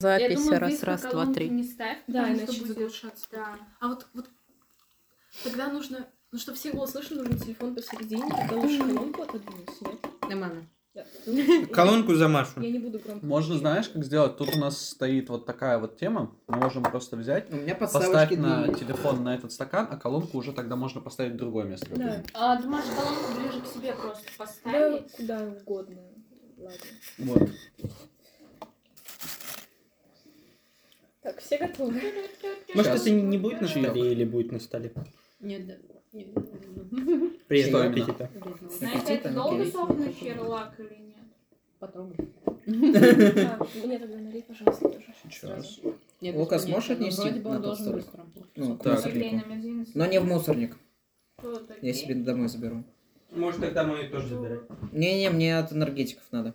Запись думаю, раз, раз, два, три. не ставь, Да, иначе будет- заглушаться. Да. А вот, вот тогда нужно, ну чтобы все было слышно, нужен телефон посередине, тогда лучше колонку отодвинуть, нет? Нормально. Да. Колонку за Машу. Я не буду громко. Можно, знаешь, как сделать? Тут у нас стоит вот такая вот тема. Мы можем просто взять, У меня поставить на телефон на этот стакан, а колонку уже тогда можно поставить в другое место. Да. А, ты можешь колонку ближе к себе просто Да, поставить. куда угодно. Ладно. Вот. Так, все готовы? Может, это не будет на столе или будет на столе? Нет, да. Нет, Приятного Что именно? аппетита. Знаете, это Аппетита, долго окей. сохнет черлак или нет? Потрогай. А, мне тогда налей, пожалуйста, тоже. Сейчас. Нет, Лукас, понятно, можешь но отнести Вроде бы на он тот должен столик? быстро. Ну, к Так. мизинец. Но не в мусорник. Я себе домой заберу. Может, тогда мою тоже забирать. Не-не, мне от энергетиков надо.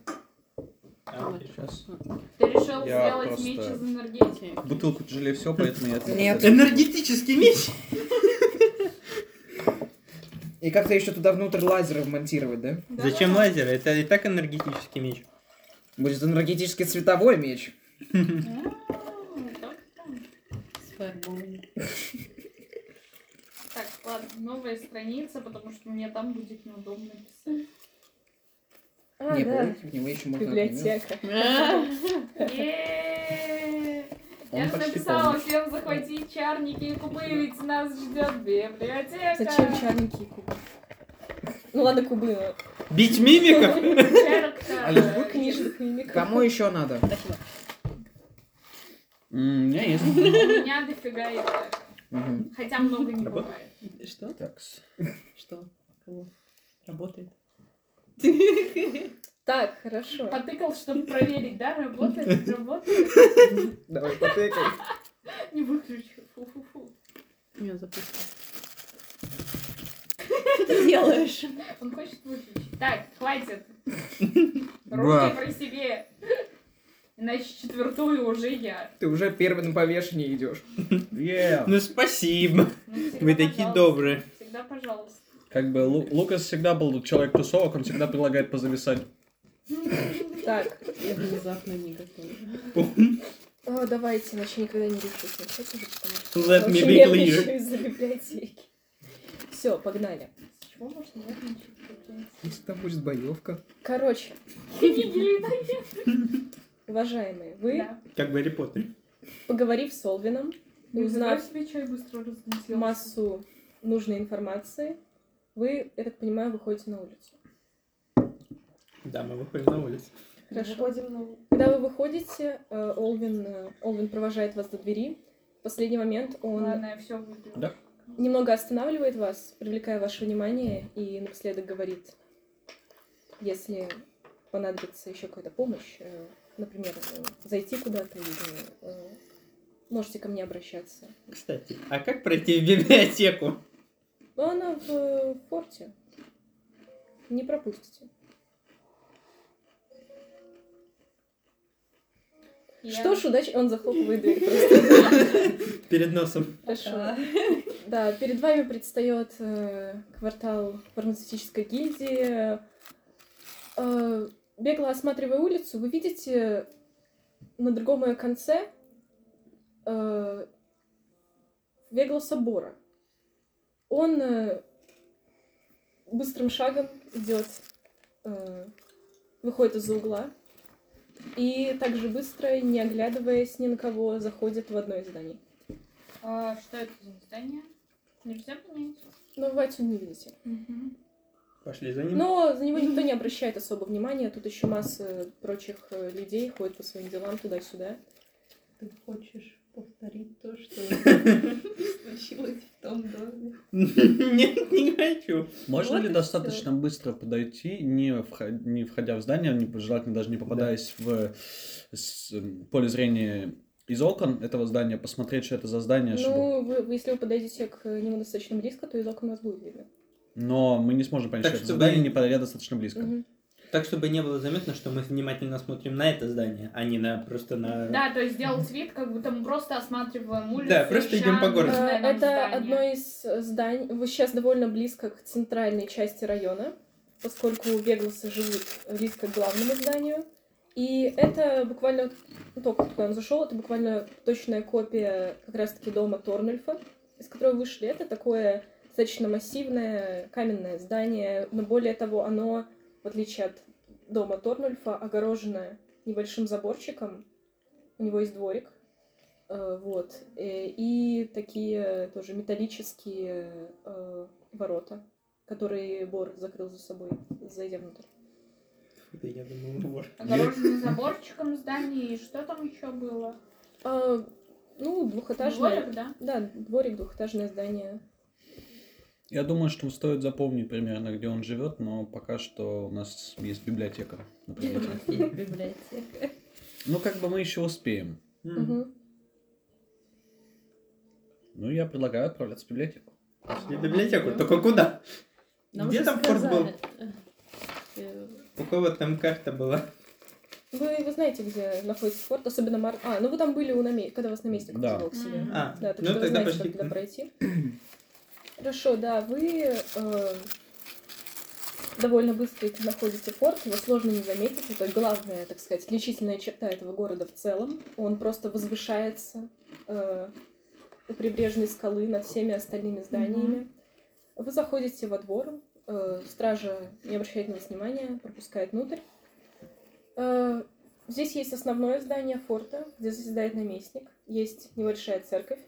А. Сейчас. Ты решил Я сделать просто- меч из энергетики? Бутылку тяжелее всего, поэтому я Нет. Энергетический меч! И как-то еще туда внутрь лазеры вмонтировать, да? Да, Зачем да. лазер? Это и так энергетический меч. Будет энергетический цветовой меч. Фаерболами. Так, ладно, новая страница, потому что мне там будет неудобно писать. А, не, да. помните, в него еще можно... Библиотека. Е-е-е! Он Я же почти написала всем захватить чарники и кубы, ведь нас ждет библиотека. Зачем чарники и кубы? Ну ладно, кубы, но Бить мимиков? Чарка. книжных мимиков. Кому еще надо? М, У меня есть. У меня дофига и так. Мгм. Хотя много не Работает? бывает. Что? Такс. Что? Кого? Работает? Так, хорошо. Потыкал, чтобы проверить, да, работает, работает. Давай, потыкай. Не выключу. Фу-фу-фу. Меня запустил. Что ты делаешь? Он хочет выключить. Так, хватит. Руки при себе. Иначе четвертую уже я. Ты уже первый на повешении идешь. Yeah. Ну, спасибо. Ну, Вы такие пожалуйста. добрые. Всегда пожалуйста. Как бы Лу- Лукас всегда был человек тусовок, он всегда предлагает позависать. Так, Я внезапно не готова. о, давайте, иначе никогда не решусь начать уже, потому что... Let me be clear. из-за библиотеки. Все, погнали. С чего можно нервничать? Если там будет боевка. Короче, уважаемые, вы, да? Как Гарри Поттере. поговорив с Олвином, Ну, узнав себе чай быстро разлетелся. массу нужной информации, вы, я так понимаю, выходите на улицу. Да, мы выходим на улицу. Хорошо. Когда вы выходите, э, Олвин, э, Олвин провожает вас до двери. В последний момент он Ладно, я все выпью. Да. немного останавливает вас, привлекая ваше внимание, и напоследок говорит, если понадобится еще какая-то помощь, э, например, зайти куда-то или можете ко мне обращаться. Кстати, а как пройти в библиотеку? Но она в э, форте. Не пропустите. Я- Что ж, удачи. Он захлопывает дверь просто. Перед носом. Хорошо. Да, перед вами предстает э, квартал фармацевтической гильдии. Э, бегло осматривая улицу, вы видите на другом ее конце Вегла собора. Он э, быстрым шагом идет, э, выходит из-за угла и также быстро, не оглядываясь ни на кого, заходит в одно из зданий. А, что это за здание? Нельзя понять. Но вы отсюда не видите. Пошли за ним. Но за него никто не обращает особо внимания. Тут еще масса прочих э, людей ходят по своим делам туда-сюда. Ты хочешь повторить то, что случилось в том доме? Нет, не хочу. Можно Вот ли достаточно быстро подойти, не, вхо- не входя в здание, не, желательно даже не попадаясь в с- поле зрения из окон этого здания, посмотреть, что это за здание, чтобы... Ну, вы, вы- если вы подойдете к нему достаточно близко, то из окон вас будет видно. Но мы не сможем понять, Так, что это чтобы- задание, не подойдя достаточно близко. Так, чтобы не было заметно, что мы внимательно смотрим на это здание, а не на просто на... Да, то есть сделать вид, как будто мы просто осматриваем улицу. Да, просто идем по городу. Это здание. одно из зданий. Вы сейчас довольно близко к центральной части района, поскольку Вегласы живут близко к главному зданию. И это буквально, ну, только когда он зашел, это буквально точная копия как раз-таки дома Торнельфа, из которого вышли. Это такое достаточно массивное каменное здание, но более того, оно, в отличие от дома Торнульфа, огорожено небольшим заборчиком. У него есть дворик. Э, Вот. Э, И такие тоже металлические э, ворота, которые Бор закрыл за собой, зайдя внутрь. Да я думал, вор. Огороженный заборчиком здание, и что там еще было? А, ну, двухэтажное. Дворик, да? Да, дворик, двухэтажное здание. Я думаю, что стоит запомнить примерно, где он живет, но пока что у нас есть библиотека, например. Библиотека. Ну, как бы мы еще успеем. Ну, я предлагаю отправляться в библиотеку. В библиотеку. Только куда? Нам Где там форт был? У кого там карта была? Вы, вы знаете, где находится форт, особенно Мар... А, ну вы там были у наме... когда вас наместник Да. привел к себе. Мгм. А, Да, так ну что вы знаете, как туда пройти. Хорошо, да, вы э, довольно быстро находите форт, его сложно не заметить. Это главная, так сказать, отличительная черта этого города в целом. Он просто возвышается э, у прибрежной скалы над всеми остальными зданиями. Вы заходите во двор, э, стража не обращает на вас внимания, пропускает внутрь. Э, здесь есть основное здание форта, где заседает наместник. Есть небольшая церковь.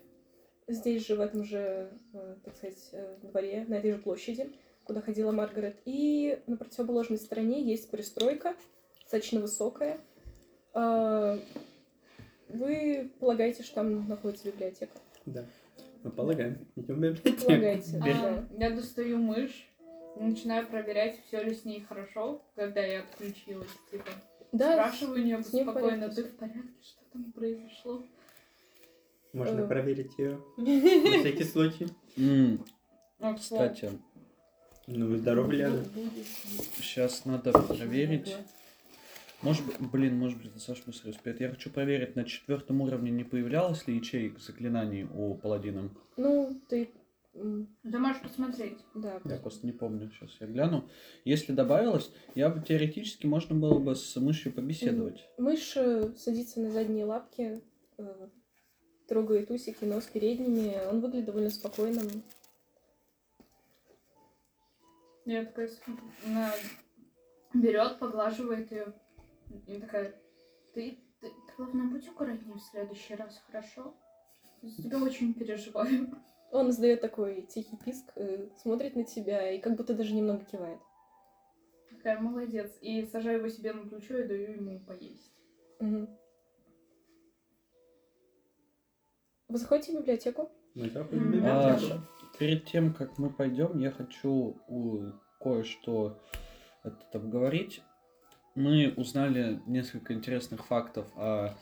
Здесь же, в этом же, э, так сказать, э, дворе, на этой же площади, куда ходила Маргарет. И на противоположной стороне есть пристройка, достаточно высокая. Э, Вы полагаете, что там находится библиотека? Да. Мы полагаем. Идем в библиотеку. Полагаете, да. А, я достаю мышь, начинаю проверять, все ли с ней хорошо, когда я отключилась. Типа, Да, спрашиваю у нее спокойно, ты в порядке, что там произошло? Можно Э. проверить ее. На всякий случай. М, Ну, слову. Кстати, Ну, здорово, Ляна. сейчас надо проверить. Может быть, блин, может быть, это Саша быстрее успеет. Я хочу проверить, на четвертом уровне не появлялось ли ячеек заклинаний у паладина. ну, ты... м, Ты можешь посмотреть. Да, Я просто не помню, сейчас я гляну. Если добавилось, я бы теоретически можно было бы с мышью побеседовать. Мышь э, садится на задние лапки, э, трогает усики, нос передними. Он выглядит довольно спокойным. Я такая она берет, поглаживает ее. И такая, ты, ты, ты, главное, будь аккуратнее в следующий раз, хорошо? За тебя очень переживаю. Он издает такой тихий писк, э, смотрит на тебя и как будто даже немного кивает. Такая, молодец. И сажаю его себе на плечо и даю ему поесть. Мгм. Вы заходите в библиотеку? Мы заходим в М, А, библиотеку. перед тем, как мы пойдем, я хочу кое-что обговорить. Мы узнали несколько интересных фактов о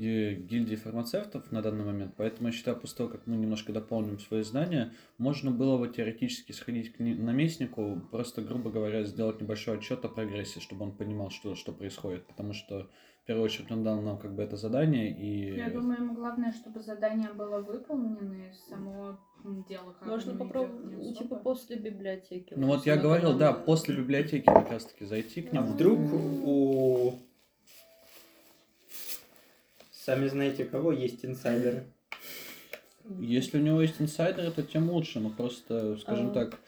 э, гильдии фармацевтов на данный момент, поэтому я считаю, после того, как мы немножко дополним свои знания, можно было бы теоретически сходить к наместнику, просто, грубо говоря, сделать небольшой отчет о прогрессе, чтобы он понимал, что, что происходит, потому что в первую очередь он дал нам как бы это задание, и... Я думаю, ему главное, чтобы задание было выполнено, и само дело как Можно попробовать, ну, типа после библиотеки. Ну вот я говорил, да, после библиотеки как раз таки зайти к А нему. вдруг у... Сами знаете кого, есть инсайдеры. Если у него есть инсайдеры, то тем лучше. Но просто, скажем А. так,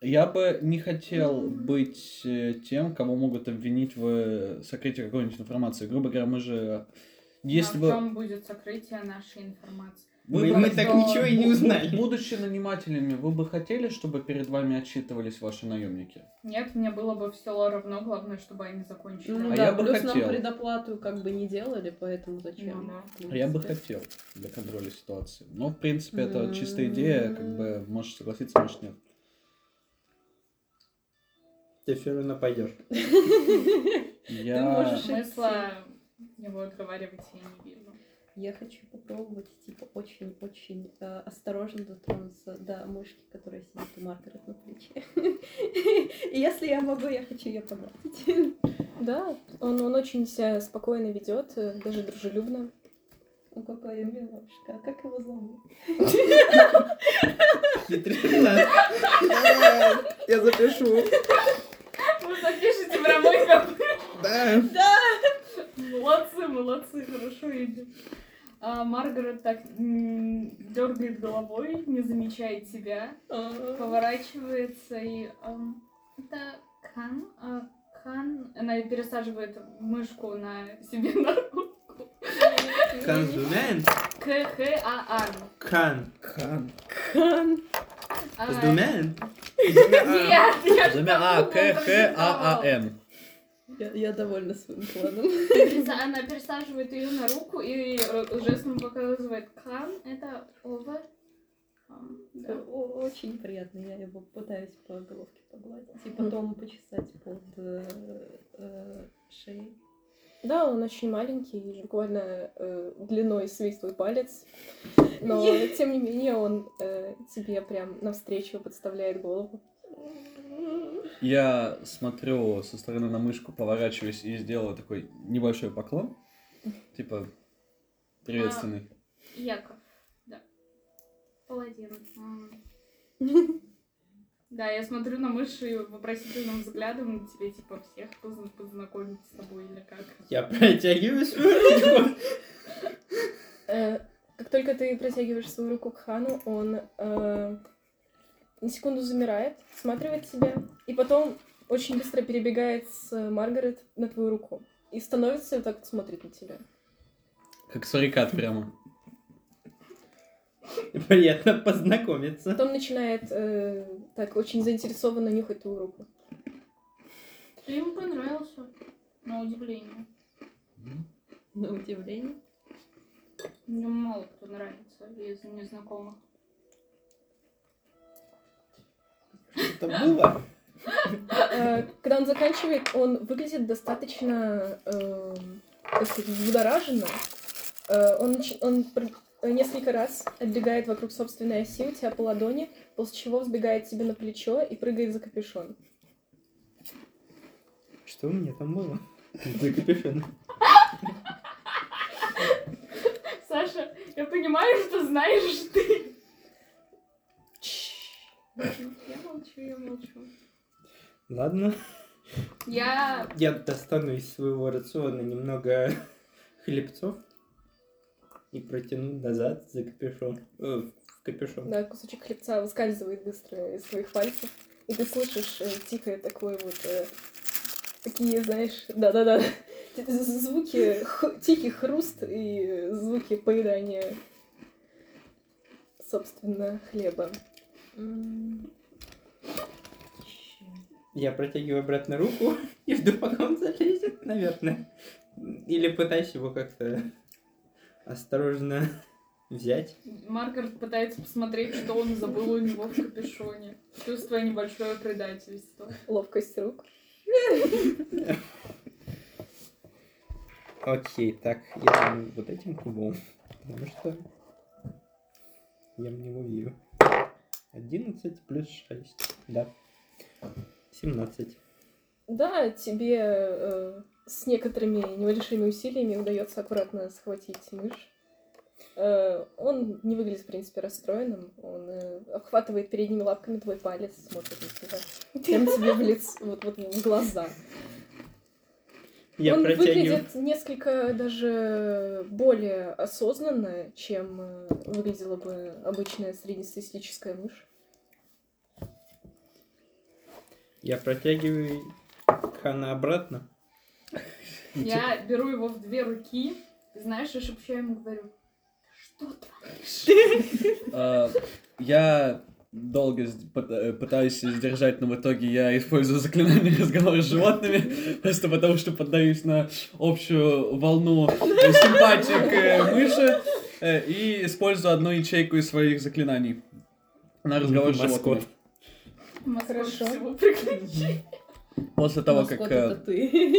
я бы не хотел быть э, тем, кого могут обвинить в сокрытии какой-нибудь информации. Грубо говоря, мы же... Если а бы... в чем будет сокрытие нашей информации? Вы Мы, бы- мы так ничего и не узнали. Будучи нанимателями, вы бы хотели, чтобы перед вами отчитывались ваши наемники? Нет, мне было бы все равно, главное, чтобы они закончили. Ну А да, я бы плюс хотел. нам предоплату как бы не делали, поэтому зачем? Ну да. А я бы хотел для контроля ситуации. Но, в принципе, это чистая идея, как бы, можешь согласиться, можешь нет. Ты все равно пойдешь. Я... можешь- Смысла его отговаривать я не вижу. Я хочу попробовать, типа, очень-очень э, осторожно дотронуться до мышки, которая сидит у Маргарет на плече. И если я могу, я хочу ее погладить. Да, он, он очень себя спокойно ведет, э, даже дружелюбно. Ну, какая милашка. А как его зовут? Хитрина. Я запишу. Вы запишите про мой капы. Да. Молодцы, молодцы, хорошо идет. А Маргарет так дергает головой, не замечает тебя, поворачивается и... это Кан? А, Кан... Она пересаживает мышку на себе на руку. Консумен? К-Х-А-Ан. Кан. Хан. Хан. А, Сдумен? Нет, я Замя А, К, Х, А, А, Н. Я, я довольна своим планом. Она пересаживает ее на руку и жестом показывает Кан. Это over. Ам, да. Очень приятно, я его пытаюсь по головке погладить и потом почесать под э, э, шеей. Да, он очень маленький, буквально э, длиной с весь твой палец. Но, тем не менее, он э, тебе прям навстречу подставляет голову. Я смотрю со стороны на мышку, поворачиваюсь и сделаю такой небольшой поклон. Типа, приветственный. Яков, да. Паладин. Да, я смотрю на мышь и вопросительным взглядом на тебе, типа, всех позна- познакомить с тобой или как. Я протягиваю свою руку. Э, как только ты протягиваешь свою руку к Хану, он э, на секунду замирает, всматривает тебя, и потом очень быстро перебегает с Маргарет на твою руку. И становится и вот так вот смотрит на тебя. Как сурикат прямо. Приятно познакомиться. Потом начинает э, так очень заинтересованно нюхать твою руку. Ты ему понравился, на удивление. На удивление. Мне мало кто нравится из незнакомых. Что было? Э, Когда он заканчивает, он выглядит достаточно, э, так сказать, взбудораженно. Э, Он, нач- он пр- несколько раз отбегает вокруг собственной оси у тебя по ладони, после чего взбегает тебе на плечо и прыгает за капюшон. Что у меня там было? За капюшон. Саша, я понимаю, что знаешь ты. Я молчу, я молчу. Ладно. Я Я достану из своего рациона немного хлебцов и протяну назад за капюшон. Э, в капюшон. Да, кусочек хлебца выскальзывает быстро из твоих пальцев, и ты слышишь э, тихое такое вот... э, такие, знаешь, да-да-да, звуки, тихий хруст и звуки поедания, собственно, хлеба. Я протягиваю обратно руку и жду, пока он залезет, наверное. Или пытаюсь его как-то осторожно взять. Маргарет пытается посмотреть, что он забыл у него в капюшоне. Чувствуя небольшое предательство. Ловкость рук. Окей, так, я вот этим кубом. Потому что я в него верю. 11 плюс 6. Да. 17. Да, тебе э, с некоторыми небольшими усилиями удается аккуратно схватить мышь. Э, он не выглядит, в принципе, расстроенным. Он э, обхватывает передними лапками твой палец, смотрит на тебя. Прям тебе в лицо, вот, вот в глаза. Я он протягиваю. выглядит несколько даже более осознанно, чем э, выглядела бы обычная среднестатистическая мышь. Я протягиваю Хана обратно. Я беру его в две руки, знаешь, и шепчу ему говорю, что творишь? А, Я долго э, пытаюсь сдержать, но в итоге я использую заклинание разговора с животными, просто потому что поддаюсь на общую волну э, симпатии к э, мыши э, и использую одну ячейку из своих заклинаний на разговор с животными. Хорошо. После того, как э,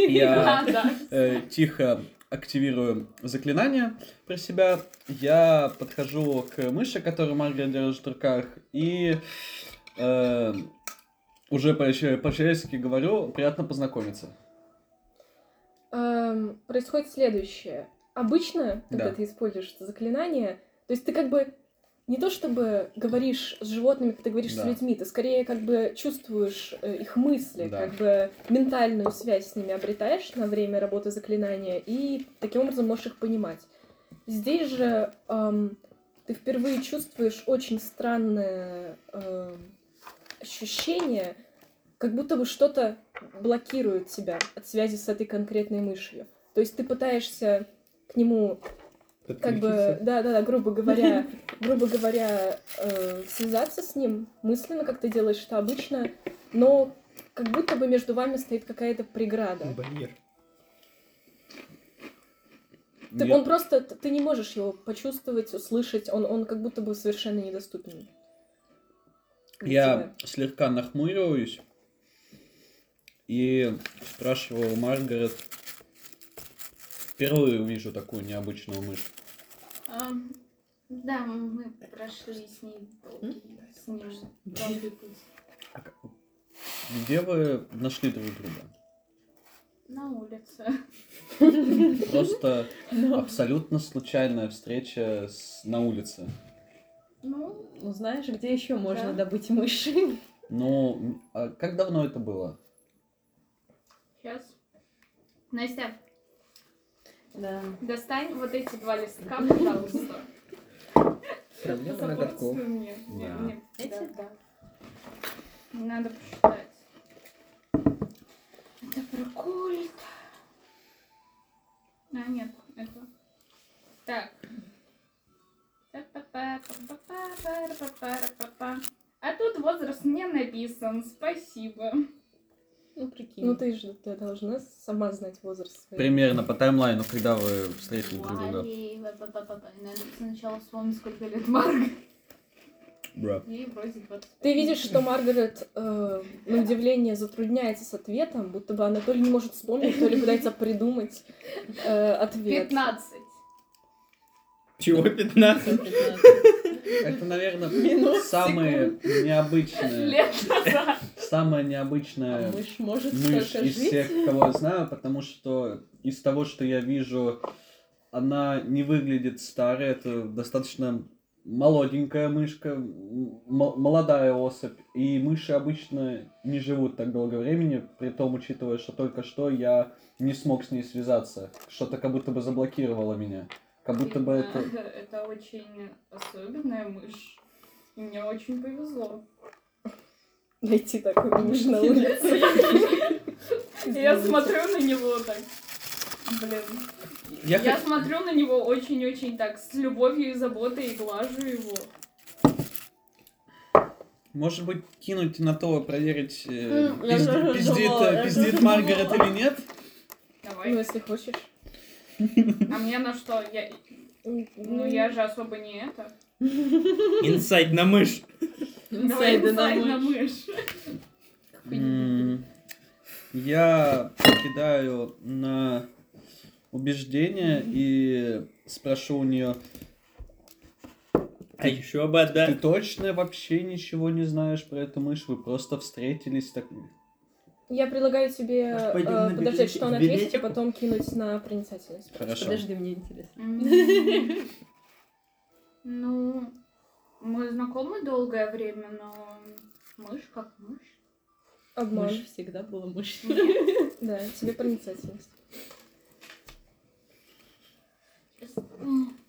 я э, тихо активирую заклинание про себя, я подхожу к мыши, которую Маргарет держит в руках, и э, уже по- по-человечески говорю, приятно познакомиться. Эм, происходит следующее. Обычно, когда Да. ты используешь это заклинание, то есть ты как бы не то чтобы говоришь с животными, как ты говоришь Да. с людьми, ты скорее как бы чувствуешь э, их мысли, Да. как бы ментальную связь с ними обретаешь на время работы заклинания, и таким образом можешь их понимать. Здесь же ам, ты впервые чувствуешь очень странное эм, ощущение, как будто бы что-то блокирует тебя от связи с этой конкретной мышью. То есть ты пытаешься к нему как бы, да, да, да, грубо говоря, грубо говоря, э, связаться с ним мысленно, как ты делаешь это обычно, но как будто бы между вами стоит какая-то преграда. Барьер. Ты, Я- он просто, ты не можешь его почувствовать, услышать, он, он как будто бы совершенно недоступен. Я слегка нахмуриваюсь и спрашиваю Маргарет. Впервые вижу такую необычную мышь. Ам, Да, мы прошли с ней долгий, с ним долгий путь. А как- Где вы нашли друг друга? На улице. Просто абсолютно случайная встреча с- на улице. Ну, Ну, знаешь, где еще можно Да. добыть мыши? Ну, а как давно это было? сейчас. Настя, да. Достань вот эти два листка, пожалуйста. Проблема ноготков. Мне. Да. Мне. Эти? Да. Надо посчитать. Это прокульт. А, нет, это... Так. А тут возраст не написан. Спасибо. Ну, прикинь. Ну ты же ты должна сама знать возраст свой. Примерно по таймлайну, когда вы встретили друг друга. Надо сначала вспомнить, сколько лет Марк. Бра. Ей вроде 20. Ты видишь, что Маргарет э, на удивление затрудняется с ответом, будто бы она то ли не может вспомнить, то ли пытается придумать э, ответ. 15. Чего 15? Это, наверное, самые необычные, Лет назад. Самая А необычная мышь может мышь из жить? всех, кого я знаю, потому что из того, что я вижу, она не выглядит старой, это достаточно молоденькая мышка, молодая особь, и мыши обычно не живут так долго времени, при том, учитывая, что только что я не смог с ней связаться, что-то как будто бы заблокировало меня, как будто бы это... Это очень особенная мышь. И мне очень повезло. Найти такую мышь на улице. Я смотрю на него так. Блин. Я Я хот- смотрю на него очень-очень так, с любовью и заботой, и глажу его. Может быть, кинуть на то, проверить, э, М, я пизди- тоже пиздит, думала, пиздит Маргарет думала. или нет? Ну, Давай. если хочешь. А мне на что? Я... Ну, я же особо не это. Инсайд на мышь. Инсайд на мышь. Я кидаю на убеждение и спрошу у нее, А еще бы, ты да. точно вообще ничего не знаешь про эту мышь? Вы просто встретились так... Я предлагаю тебе Может, э, подождать, что он ответит, библиотеку? потом кинуть на проницательность. Хорошо. Подожди, мне интересно. Ну, мы знакомы долгое время, но мышь как мышь. Обман. Мышь всегда была мышь. Да, тебе проницательность.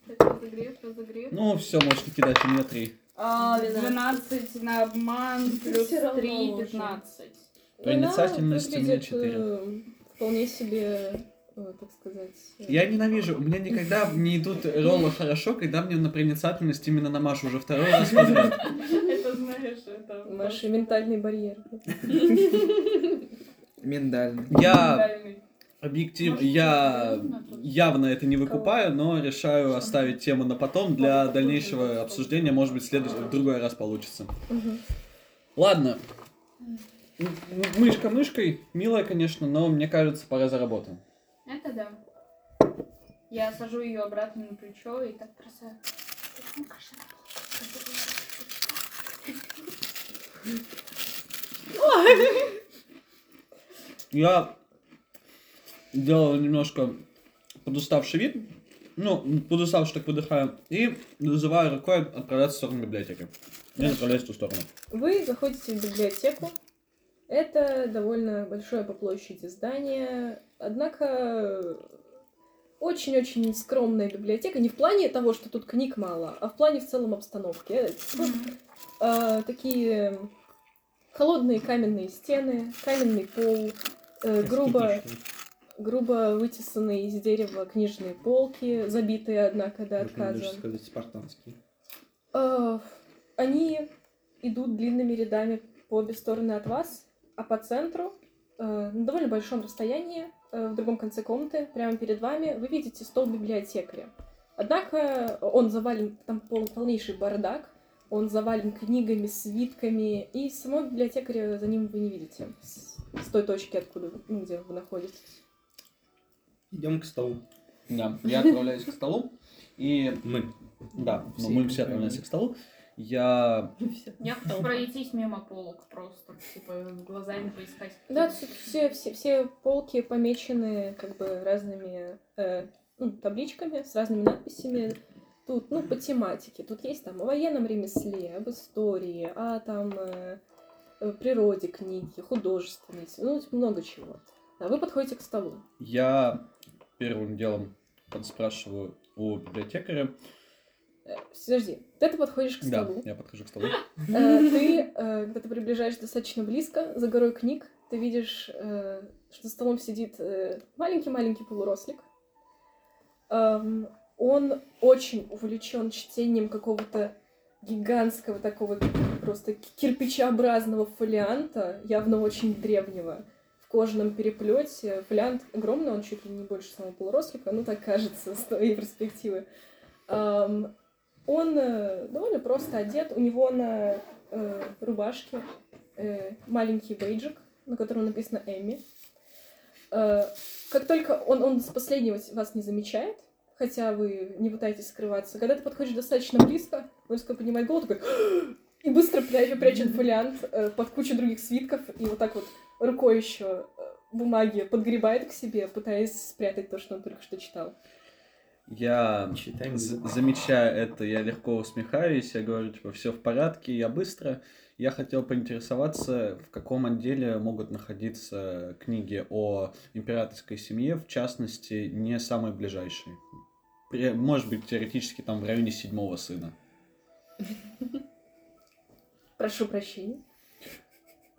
Разогрев, разогрев. Ну, все, можете кидать у меня три. А, 12 на обман, плюс всё равно 3, уже. 15. Проницательность у меня выглядит, четыре. э, Вполне себе, так сказать... э, Я ненавижу, у меня никогда не идут роллы хорошо, когда мне на проницательность именно на Машу уже второй раз подряд. Это знаешь, это... Ваши ментальный барьер. Миндальный. Я Ментальный. объектив, я явно это не выкупаю, но решаю оставить тему на потом для дальнейшего обсуждения. Может быть, в следующий, в другой раз получится. Ладно. Мышка мышкой, милая, конечно, но мне кажется, пора за работу. Это да. Я сажу ее обратно на плечо и так бросаю. Я делал немножко подуставший вид, Ну, подустав, что так выдыхаю. И называю рукой отправляться в сторону библиотеки. Я направляюсь в ту сторону. Вы заходите в библиотеку. Это довольно большое по площади здание, однако очень-очень скромная библиотека. Не в плане того, что тут книг мало, а в плане в целом обстановки. Э, такие холодные каменные стены, каменный пол, э, грубо, грубо вытесанные из дерева книжные полки, забитые, однако, до Можно отказа. сказать спартанский. Э, Они идут длинными рядами по обе стороны от вас, а по центру, э, на довольно большом расстоянии, э, в другом конце комнаты, прямо перед вами, вы видите стол библиотекаря. Однако он завален, там пол- полнейший бардак, он завален книгами, свитками, и самого библиотекаря за ним вы не видите, с, с той точки, откуда, вы- ну, где вы находитесь. Идем к столу. Да, я отправляюсь к столу. И Мы. да, мы все отправляемся к столу. Я Я хочу пройтись мимо полок просто, типа, глазами поискать. Да, все, все, все, все полки помечены как бы разными э, ну, табличками с разными надписями. Тут, ну, по тематике. Тут есть там о военном ремесле, об истории, о там э, э, природе книги, художественной, ну, много чего. А вы подходите к столу. Я первым делом спрашиваю у библиотекаря. Э, Подожди, ты подходишь к Да, столу. я подхожу к столу. Э, Ты, э, когда ты приближаешься достаточно близко, за горой книг, ты видишь, что за столом сидит маленький-маленький полурослик. Эм, Он очень увлечен чтением какого-то гигантского такого просто кирпичеобразного фолианта, явно очень древнего, в кожаном переплете. Фолиант огромный, он чуть ли не больше самого полурослика, ну так кажется с твоей перспективы. Эм, Он э, довольно просто одет, у него на э, рубашке э, маленький бейджик, на котором написано Эми. Э, как только он, он с последнего вас не замечает, хотя вы не пытаетесь скрываться, когда ты подходишь достаточно близко, он резко поднимает голову, такой и быстро прячет, прячет фолиант э, под кучу других свитков, и вот так вот рукой еще бумаги подгребает к себе, пытаясь спрятать то, что он только что читал. Я Читаем. з- замечая это, я легко усмехаюсь, я говорю, типа, все в порядке, я быстро. Я хотел поинтересоваться, в каком отделе могут находиться книги о императорской семье, в частности, не самые ближайшие. Может быть, теоретически там в районе седьмого сына. Прошу прощения.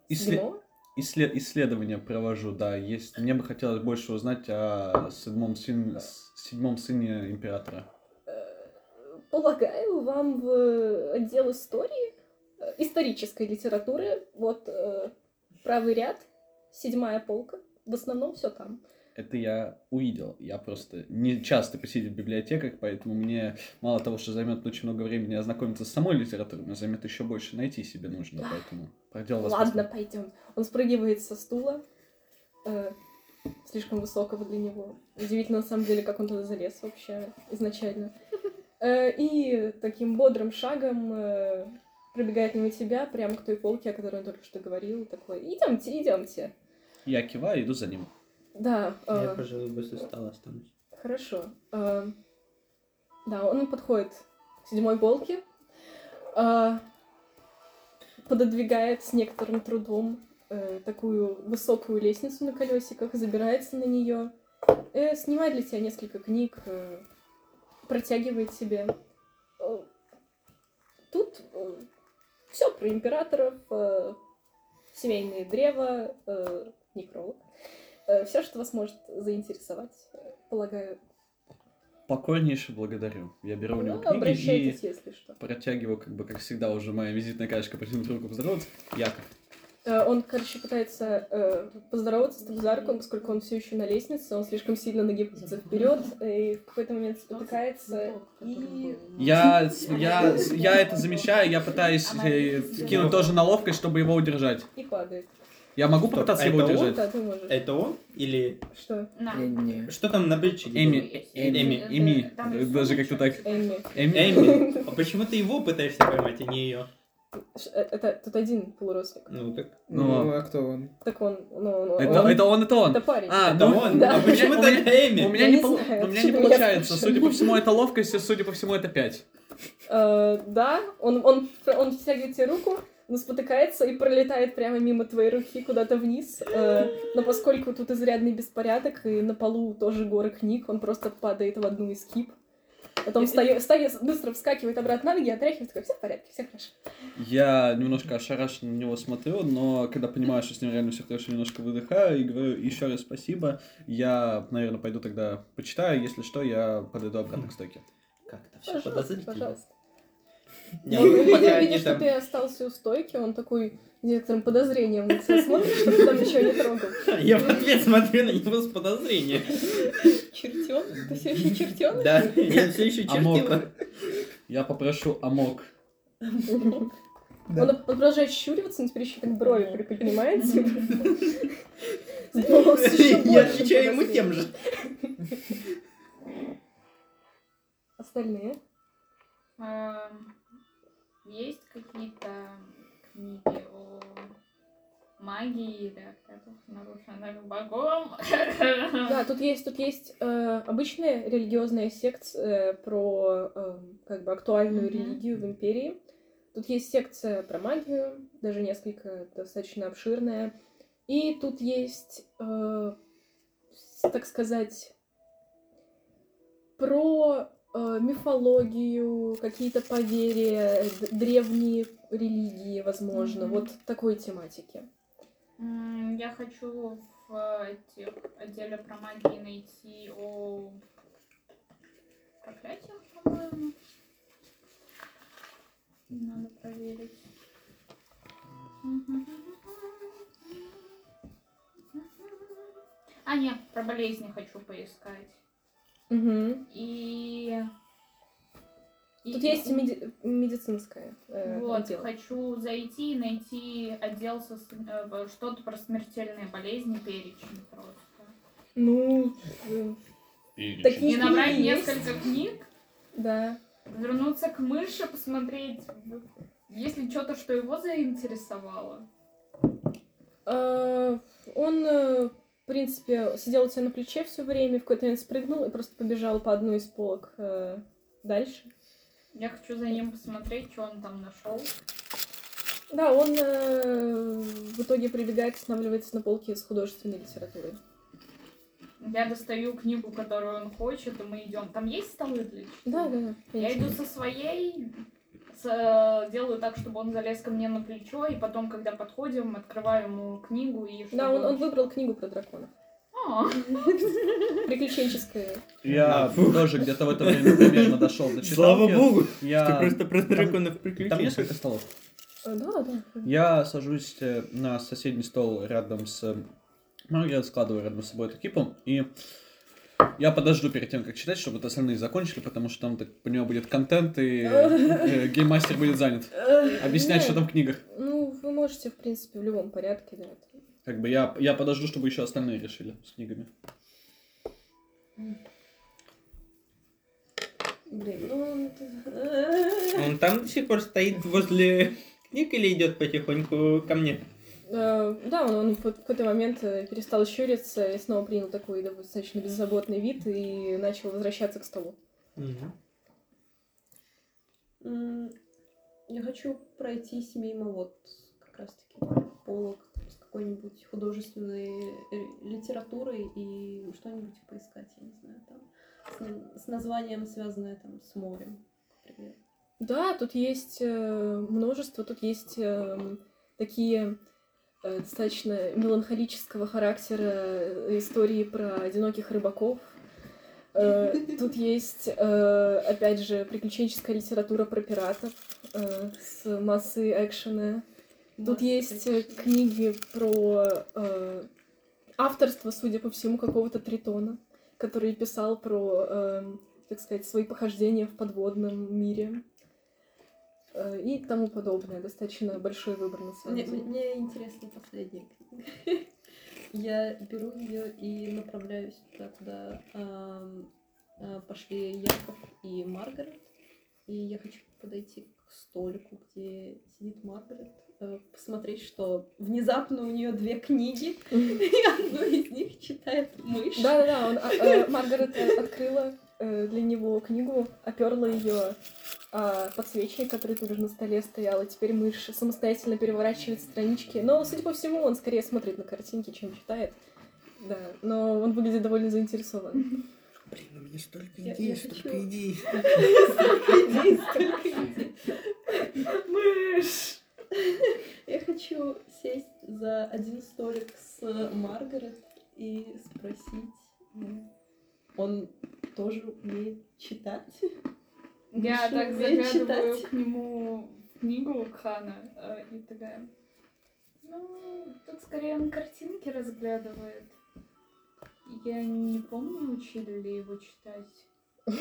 Седьмого? Иссле- Исследования провожу, да, есть. Мне бы хотелось больше узнать о седьмом, сын- седьмом сыне императора. Э, Полагаю, вам в отдел истории, э, исторической литературы, вот э, правый ряд, седьмая полка, в основном все там. Это я увидел. Я просто не часто посетитель в библиотеках, поэтому мне мало того, что займет очень много времени ознакомиться с самой литературой, мне займет еще больше найти себе нужно, поэтому проделал Ладно, пойдем. Он спрыгивает со стула, э, слишком высокого для него. Удивительно, на самом деле, как он туда залез вообще изначально. Э, и таким бодрым шагом э, пробегает мимо тебя, прямо к той полке, о которой он только что говорил. Такой, идемте, идемте. Я киваю, иду за ним. Да, э, Я, пожалуй, возле стола останусь. Хорошо. Э, Да, он подходит к седьмой полке, э, пододвигает с некоторым трудом э, такую высокую лестницу на колесиках, забирается на нее, снимает для тебя несколько книг, э, протягивает себе. Э, Тут все про императоров, э, семейные древа, э, некролог. Все, что вас может заинтересовать, э, полагаю. Покорнейше благодарю. Я беру у него Ну, книги обращайтесь, и если что. протягиваю, как бы, как всегда, уже моя визитная карточка протянуть руку поздороваться. Яков. Э, Он, короче, пытается э, поздороваться с руку, поскольку он все еще на лестнице, он слишком сильно нагибается вперед, и в какой-то момент спотыкается, и... Я, я, я это замечаю, я пытаюсь э, кинуть тоже на ловкость, чтобы его удержать. и падает. Я могу Стоп, попытаться а его это он? удержать? Да, ты можешь. Это он или... Что? На. Что там на бричиге? Эми. Эми, Это- Эми, там рисунок даже как-то так. Эмми. Эми. Эми. А почему ты его пытаешься поймать, а не ее? Ш- э, Это тут один полурослик. Ну так. Ну, Ну. а кто он? Так он, ну, ну, Это, он- это он, это он. это парень. А, Это ну, он? да. А почему У меня- У Эми? меня Я не, не пол- знаю, у меня не почему я получается. спрашиваю. Судя по всему, это ловкость, и судя по всему, это 5. Э, да, он, он, он втягивает тебе руку, но спотыкается и пролетает прямо мимо твоей руки куда-то вниз. Э, но поскольку тут изрядный беспорядок, и на полу тоже горы книг, он просто падает в одну из кип. Потом встает, встает, быстро вскакивает обратно на ноги, отряхивает, такой, все в порядке, все хорошо. Я немножко ошарашенно на него смотрю, но когда понимаю, что с ним реально все хорошо, немножко выдыхаю и говорю еще раз спасибо. Я, наверное, пойду тогда почитаю. Если что, я подойду обратно к стойке. Как-то все Пожалуйста, подозрительно. пожалуйста. Не, Он, ну, видя, что ты остался у стойки, он такой с некоторым подозрением на тебя смотрит, что ты там ничего не трогал. Я в ответ смотрю на него с подозрением. Чертен? Ты все еще чертен? Да, я все еще Амок. чертила. Я попрошу амок. Он, он продолжает щуриваться, но теперь еще так брови приподнимает. С- с ещё Я отвечаю ему тем же. Остальные? Есть какие-то книги о магии или о клятвах, нарушенных богом? Да, тут есть, тут есть э, обычная религиозная секция э, про э, как бы актуальную Мгм. религию в империи. Тут есть секция про магию, даже несколько достаточно обширная. И тут есть, э, так сказать, про мифологию, какие-то поверья, древние религии, возможно, Мгм. вот такой тематики. М, Я хочу в этих отделе про магии найти о проклятиях, по-моему. Надо проверить. А, нет, про болезни хочу поискать. Мгм. И... и- Тут есть меди- медицинское э, Вот, отдел. хочу зайти и найти отдел со с- э, что-то про смертельные болезни, перечень просто. Ну, э, Такие И набрать есть. несколько книг, да. вернуться к мыши, посмотреть, есть ли что-то, что его заинтересовало. Э, Он, в принципе, сидел у тебя на плече все время, в какой-то момент спрыгнул и просто побежал по одной из полок э, дальше. Я хочу за ним посмотреть, что он там нашел. Да, он э, в итоге прибегает, останавливается на полке с художественной литературой. Я достаю книгу, которую он хочет, и мы идем. Там есть столы для чтения? Да, да, да. Я конечно. иду со своей, э, делаю так, чтобы он залез ко мне на плечо, и потом, когда подходим, открываю ему книгу и... Да, чтобы он, он выбрал книгу про драконов. А, Приключенческая. Я тоже где-то в это время примерно дошел до Слава читалки. богу, Я... что просто про Там- драконов Там приключений. несколько столов. Э, Да, да. Я сажусь э, на соседний стол рядом с Маргарет, складываю рядом с собой эту кипу, и я подожду перед тем, как читать, чтобы вот остальные закончили, потому что там, так понимаю, будет контент, и э, гейммастер будет занят. Объяснять, что там в книгах. Ну, вы можете, в принципе, в любом порядке, да. Как бы я, я подожду, чтобы еще остальные решили с книгами. Блин, ну... это- Он там до сих пор стоит возле книг или идет потихоньку ко мне? Э, Да, он, он в какой-то момент э, перестал щуриться и снова принял такой достаточно беззаботный вид и начал возвращаться к столу. Я хочу пройтись мимо вот как раз-таки полок с какой-нибудь художественной э, литературой и что-нибудь поискать, я не знаю, там с, с названием, связанное там с морем, например. Да, тут есть э, множество, тут есть эм, такие достаточно меланхолического характера э, истории про одиноких рыбаков. Э, Тут есть, э, опять же, приключенческая литература про пиратов э, с массой экшена. Тут есть э, книги про э, авторство, судя по всему, какого-то тритона, который писал про, эм, так сказать, свои похождения в подводном мире э, и тому подобное. Достаточно большой выбор на самом Мне, деле. мне интересна последняя книга. Я беру ее и направляюсь туда, куда а, пошли Яков и Маргарет. и я хочу подойти к столику, где сидит Маргарет, э, посмотреть, что внезапно у нее две книги, и одну из них читает мышь. Да-да-да, а, э, Маргарет э, открыла э, для него книгу, оперла ее подсвечник, который тут же на столе стоял, и теперь мышь самостоятельно переворачивает странички. Но, судя по всему, он скорее смотрит на картинки, чем читает. Да, но он выглядит довольно заинтересован. Блин, у меня столько идей, я столько хочу- идей. Идей, столько идей. Мышь! Я хочу сесть за один столик с Маргарет и спросить, ну, он тоже умеет читать? Я так заглядываю читать? к нему книгу Хана э, и такая. Ну, тут скорее он картинки разглядывает. Я не помню, учили ли его читать.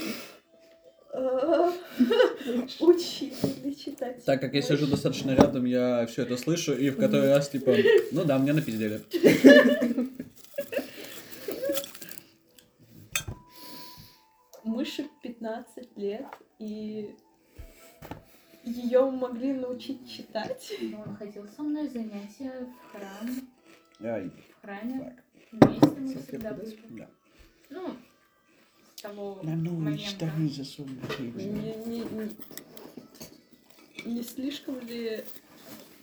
Учили ли читать? Так как я сижу достаточно рядом, я все это слышу, и в который раз, типа, ну да, мне напиздели. Мыши 15 лет, и ее могли научить читать. Но он ходил со мной занятия в храм. Ай, В храме. так, Вместе мы всегда были. да. Ну, с того На новые момента. штаны засунутые уже. Не, не, не- не слишком ли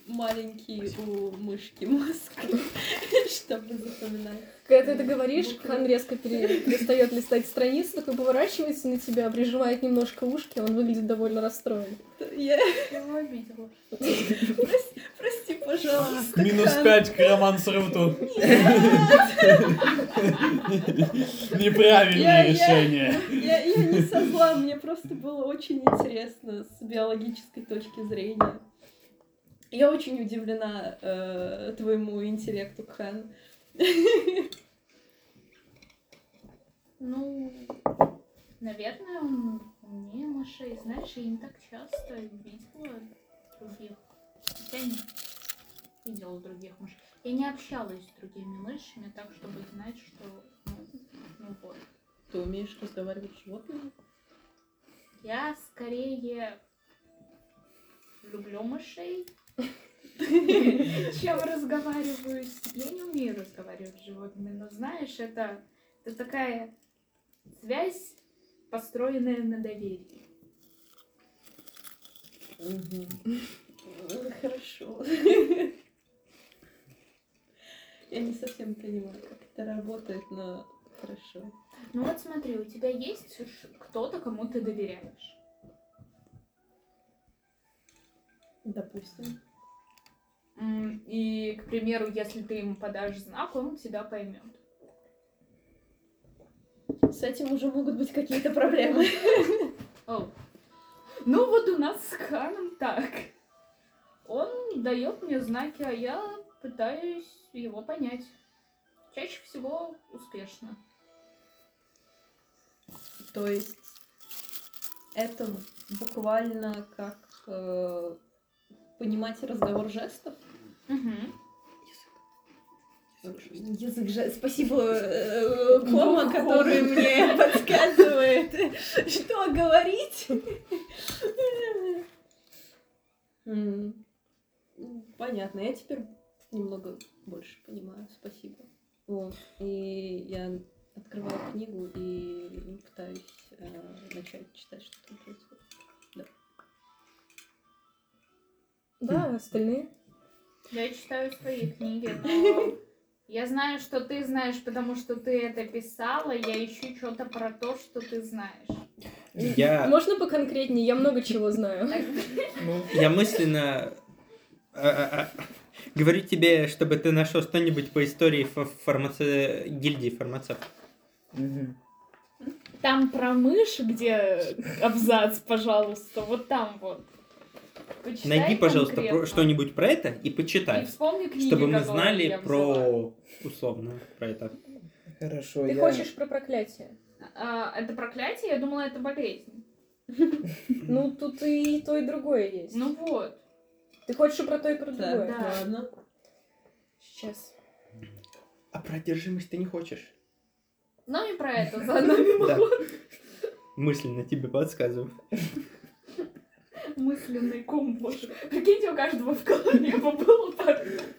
маленький у мышки мозг, чтобы запоминать? Когда ты это говоришь, Буквы. Хан резко пере- перестает листать страницу, такой поворачивается на тебя, прижимает немножко ушки, он выглядит довольно расстроен. Я... Его обидела. Прости, пожалуйста. Минус. 5 к романсруту. Неправильное решение. Я, я не со зла, мне просто было очень интересно с биологической точки зрения. Я очень удивлена э, твоему интеллекту, Хан. Ну, наверное, он умнее мышей. Знаешь, я не так часто видела других. Хотя не видела других мышей. Я не общалась с другими мышами, так чтобы знать, что ну, ну вот. Ты умеешь разговаривать с животными? Я скорее люблю мышей, чем разговариваю с... Я не умею разговаривать с животными, но знаешь, это, это такая связь, построенная на доверии. Хорошо. Я не совсем понимаю, как это работает, но хорошо. Ну вот смотри, у тебя есть кто-то, кому ты доверяешь. Допустим. И, к примеру, если ты ему подашь знак, он тебя поймет. С этим уже могут быть какие-то проблемы. Ну вот у нас с Ханом так. Он дает мне знаки, а я пытаюсь его понять. Чаще всего успешно. То есть это буквально как э, понимать разговор жестов? Язык жестов. Спасибо э, Кома, который мне подсказывает, что говорить. Понятно, я теперь немного больше понимаю, спасибо. Вот. И я открываю книгу и пытаюсь э, начать читать, что там происходит. Да, остальные. Я читаю свои книги, но я знаю, что ты знаешь, потому что ты это писала. Я ищу что-то про то, что ты знаешь. Я, Можно поконкретнее? Я много чего знаю. Ну, я мысленно а, а, а, говорю тебе, чтобы ты нашел что-нибудь по истории фа- фармаце... гильдии фармацевтов. Там про мышь, где абзац, пожалуйста, вот там вот. Почитай Найди, пожалуйста, конкретно. про- что-нибудь про это и И почитай, вспомни книги, чтобы мы знали про условно про это. Хорошо, Ты я... хочешь про проклятие? А, это проклятие? Я думала, это болезнь. Ну, тут и то, и другое есть. Ну вот. Ты хочешь и про то, и про другое? Да. ладно. Сейчас. А про одержимость ты не хочешь? Ну и про это заодно мимо. Да. Мысленно тебе подсказываю. Мысленный ком, боже. Прикиньте, у каждого в голове бы было по...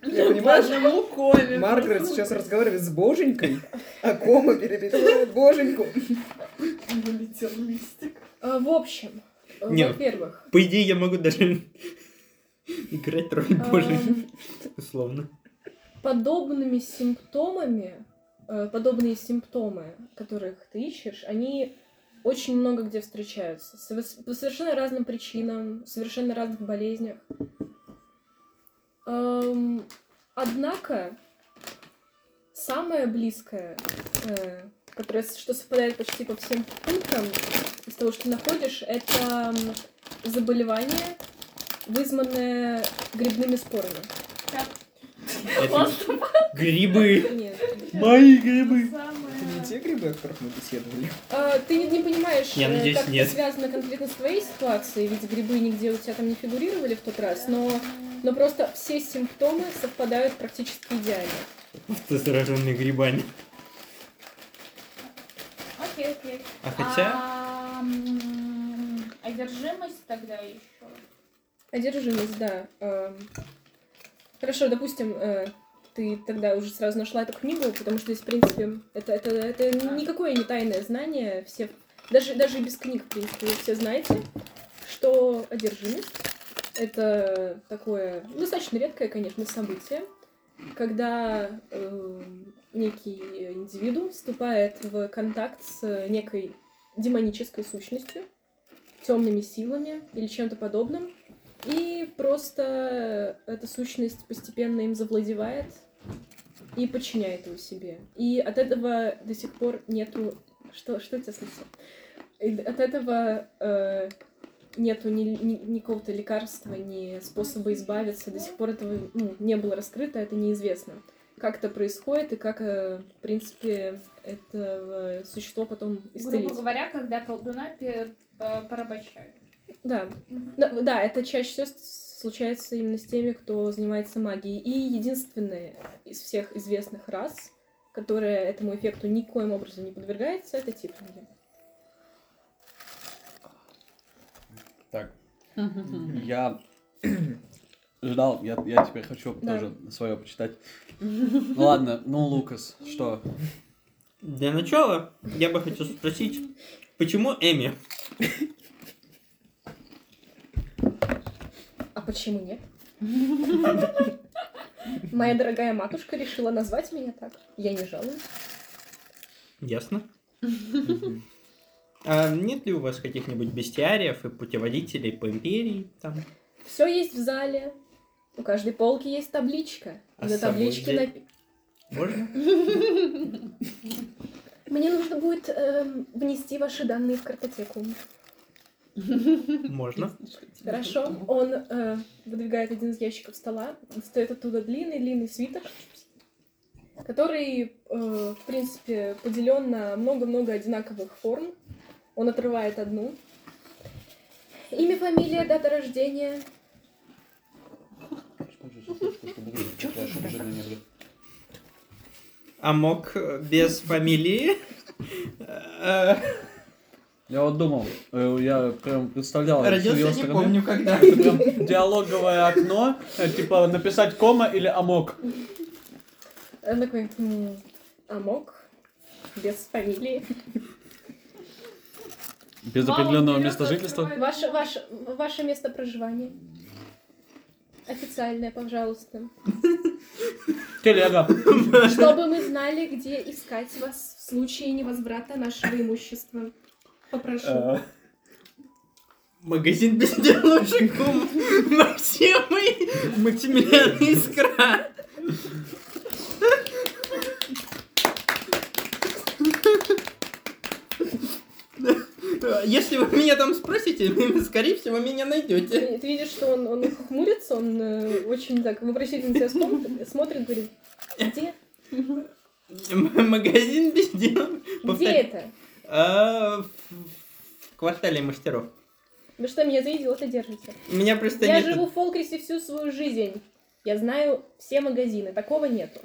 Я понимаю, что. Маргарет сейчас разговаривает с боженькой, а кома перебивает боженьку. Вылетел листик. А, В общем, э, Не. во-первых, По идее, я могу даже играть роль Божий, эм, условно. подобными симптомами, э, подобные симптомы, которых ты ищешь, они очень много где встречаются. По совершенно разным причинам, совершенно разных болезнях. Эм, Однако, самое близкое, э, которое, что совпадает почти по всем пунктам из того, что ты находишь, это заболевание, вызванное грибными спорами. Это грибы. Нет. Мои грибы. Те грибы, о которых мы беседовали. А, ты не, понимаешь, Я э, надеюсь, как нет. это связано конкретно с твоей ситуацией, ведь грибы нигде у тебя там не фигурировали в тот раз, но, но просто все симптомы совпадают практически идеально. Ты зараженный грибами. Окей, окей. А хотя... А, м, Одержимость тогда еще. Одержимость, да. Эм, Хорошо, допустим, э, ты тогда уже сразу нашла эту книгу, потому что здесь, в принципе, это, это, это никакое не тайное знание. Все, даже, даже без книг, в принципе, вы все знаете, что одержимость — это такое достаточно редкое, конечно, событие, когда э, некий индивидуум вступает в контакт с некой демонической сущностью, темными силами или чем-то подобным, и просто эта сущность постепенно им завладевает и подчиняет его себе. И от этого до сих пор нету... Что, что у тебя с лицом? И от этого э, нету ни, ни, ни какого-то лекарства, ни способа избавиться. До сих пор этого ну, не было раскрыто, это неизвестно. Как это происходит и как, э, в принципе, это существо потом исцелить. Грубо говоря, когда колдуна э, порабощают. Да. да, да, это чаще всего случается именно с теми, кто занимается магией. И единственная из всех известных рас, которая этому эффекту никоим образом не подвергается, это тифлинги. Так, я ждал, я, я теперь хочу Да. тоже свое почитать. Ну ладно, ну Лукас, что? Для начала я бы хотел спросить, почему Эми? Почему нет? Моя дорогая матушка решила назвать меня так. Я не жалуюсь. Ясно. А нет ли у вас каких-нибудь бестиариев и путеводителей по империи там? Все есть в зале. У каждой полки есть табличка. А на табличке взять? напи- Можно? Мне нужно будет эм, внести ваши данные в картотеку. Можно. Хорошо. Он э, выдвигает один из ящиков стола, достает оттуда длинный-длинный свиток, который, э, в принципе, поделен на много-много одинаковых форм. Он отрывает одну. Имя, фамилия, дата рождения. А мог э, без фамилии? Э, Я вот думал, э, я прям представлял Родился не стороны. помню когда. Это прям диалоговое окно, э, типа написать кома или амок. Он такой, «М, Амок, без фамилии. Без Мама определенного места жительства. Ваше, ваше, ваше место проживания. Официальное, пожалуйста. Телега. Чтобы мы знали, где искать вас в случае невозврата нашего имущества. Попрошу. Э, Магазин безделушек Максимы Максимилиан Искра. Если вы меня там спросите, вы, скорее всего, меня найдете. Ты, видишь, что он, он хмурится, он э, очень так вопросительно на тебя смотрит, смотрит, говорит, где? М- Магазин безделушек. Где это? А, в в квартале мастеров. Вы что, меня за идиота держите? Меня просто Я нет... живу в Фолкрисе всю свою жизнь. Я знаю все магазины. Такого нету.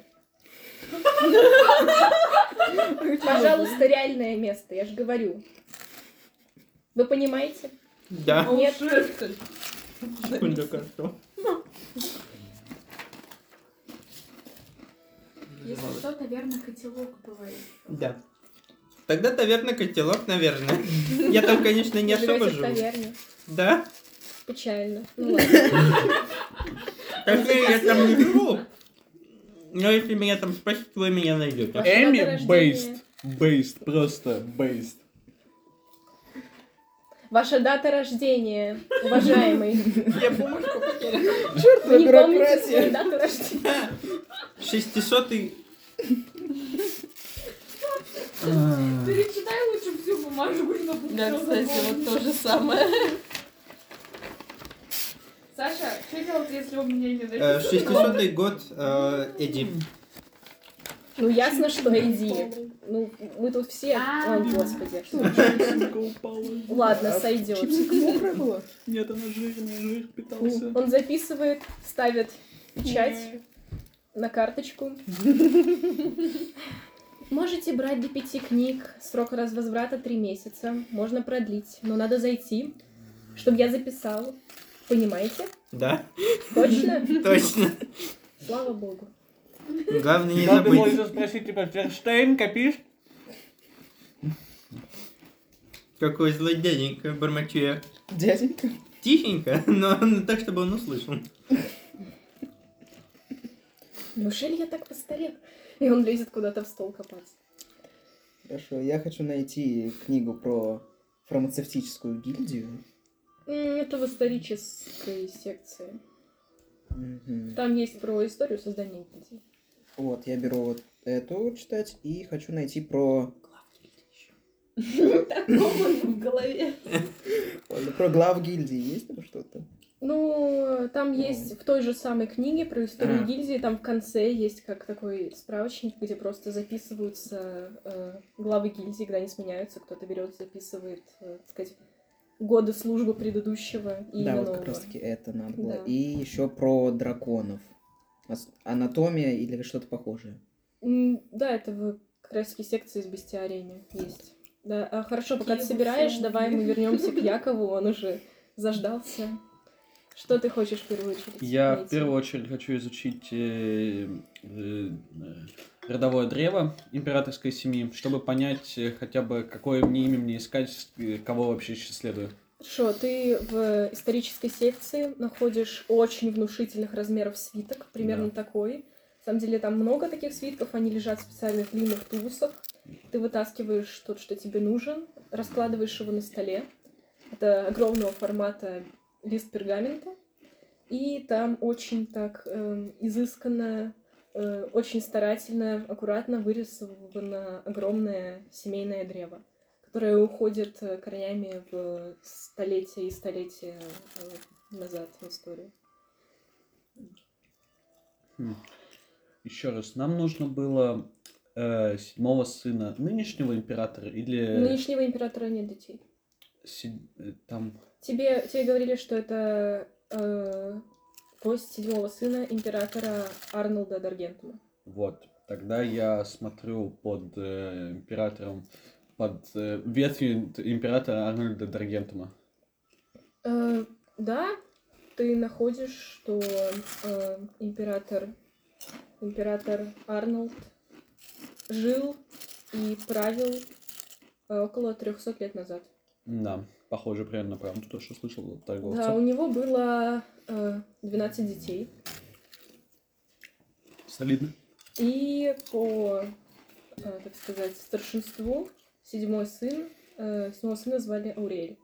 Пожалуйста, реальное место, я же говорю. Вы понимаете? Да. Нет. Если что, наверное, котелок бывает. Да. Тогда таверна котелок, наверное. Я там, конечно, не особо живу. Да? Печально. Ну ладно. Точнее, я там не живу. Но если меня там спросить, вы меня найдете. Эми бейст. Бейст, просто бейст. Ваша дата рождения, уважаемый. Я бумажку потерял. Вы Чёртова не помните бюрократия. свою дату рождения? 600 Перечитай лучше всю бумажку, чтобы Да, всё кстати, вот то же самое. Саша, что делать, если у меня не Э, написано? 600 год э, Эдди. Ну, ясно, что иди. Ну, мы тут все... А. О, господи. Ладно, сойдет. Чипсинка мокрая была? Нет, она жирная, жир питался. Он записывает, ставит печать на карточку. Можете брать до пяти книг. Срок развозврата три месяца. Можно продлить. Но надо зайти, чтобы я записал. Понимаете? Да, Точно? точно. Слава богу. Главное не забыть. еще спросить, типа, Ферштейн, копишь? Какой злой дяденька, бормочу я. Дяденька. Тихенько, но но так, чтобы он услышал. Неужели я так постарел? И он лезет куда-то в стол копаться. Хорошо, я хочу найти книгу про фармацевтическую гильдию. Это в исторической секции. Мгм. Там есть про историю создания гильдии. Вот, я беру вот эту читать и хочу найти про... Такого в голове. Про глав гильдии есть там что-то? Ну, там есть в той же самой книге про историю А. гильдии, там в конце есть как такой справочник, где просто записываются э, главы гильдии, когда они сменяются, кто-то берет, записывает, э, так сказать, годы службы предыдущего и да, вот нового. как раз таки это надо было. Да. И еще про драконов. Ас- Анатомия или что-то похожее. М, Да, это в как раз таки секции с бестиариями есть. Да, а хорошо, пока ты Какие собираешь, давай мы вернемся к Якову, он уже заждался. Что ты хочешь в первую очередь? Я в найти? первую очередь хочу изучить э, э, родовое древо императорской семьи, чтобы понять э, хотя бы, какое мне имя мне искать, э, кого вообще следую. Хорошо, ты в исторической секции находишь очень внушительных размеров свиток, примерно такой. На самом деле там много таких свитков, они лежат в специальных длинных тубусах. Ты вытаскиваешь тот, что тебе нужен, раскладываешь его на столе. Это огромного формата лист пергамента. И там очень так эм, изысканно, э, очень старательно, аккуратно вырисовано огромное семейное древо которая уходит э, корнями в столетия и столетия э, назад в историю. Еще раз, нам нужно было э, седьмого сына нынешнего императора или нынешнего императора нет детей. се- э, там Тебе, тебе говорили, что это э, кость седьмого сына императора Арнолда Даргентума. Вот. Тогда я смотрю под э, императором, под э, ветвью императора Арнольда Даргентума. Э, да, ты находишь, что э, император, император Арнольд жил и правил э, около 300 лет назад. Да, похоже примерно на правду, то, что слышал от Да, торговца. у него было э, 12 детей. Солидно. И по, э, так сказать, старшинству седьмой сын, э, седьмого сына звали Аурель.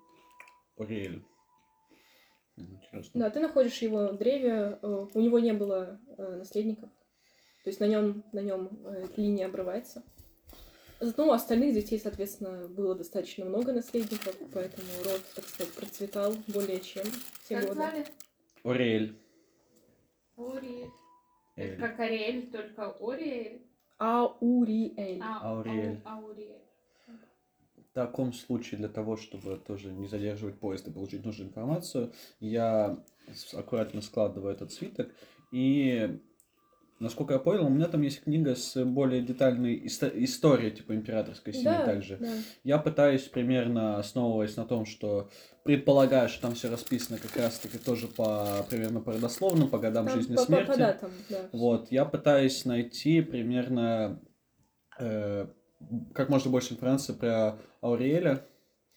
М, Интересно. Да, ты находишь его древе, э, у него не было э, наследников, то есть на нем на нем э, линия обрывается. Зато у остальных детей, соответственно, было достаточно много наследников, поэтому род, так сказать, процветал более чем в те Как годы. звали? Ариэль. Ори. Это как Ариэль, только Ориэль. Ауриэль. А, Аурель. Ау- Аурель. В таком случае, для того, чтобы тоже не задерживать поезд и получить нужную информацию, я аккуратно складываю этот свиток и насколько я понял, у меня там есть книга с более детальной исто- историей, типа, императорской семьи Да, также. да. Я пытаюсь примерно, основываясь на том, что предполагаю, что там все расписано как раз-таки тоже по примерно по родословным, по годам Там жизни по, по- смерти. по датам, да. Вот, я пытаюсь найти примерно э, как можно больше информации про Ауриэля,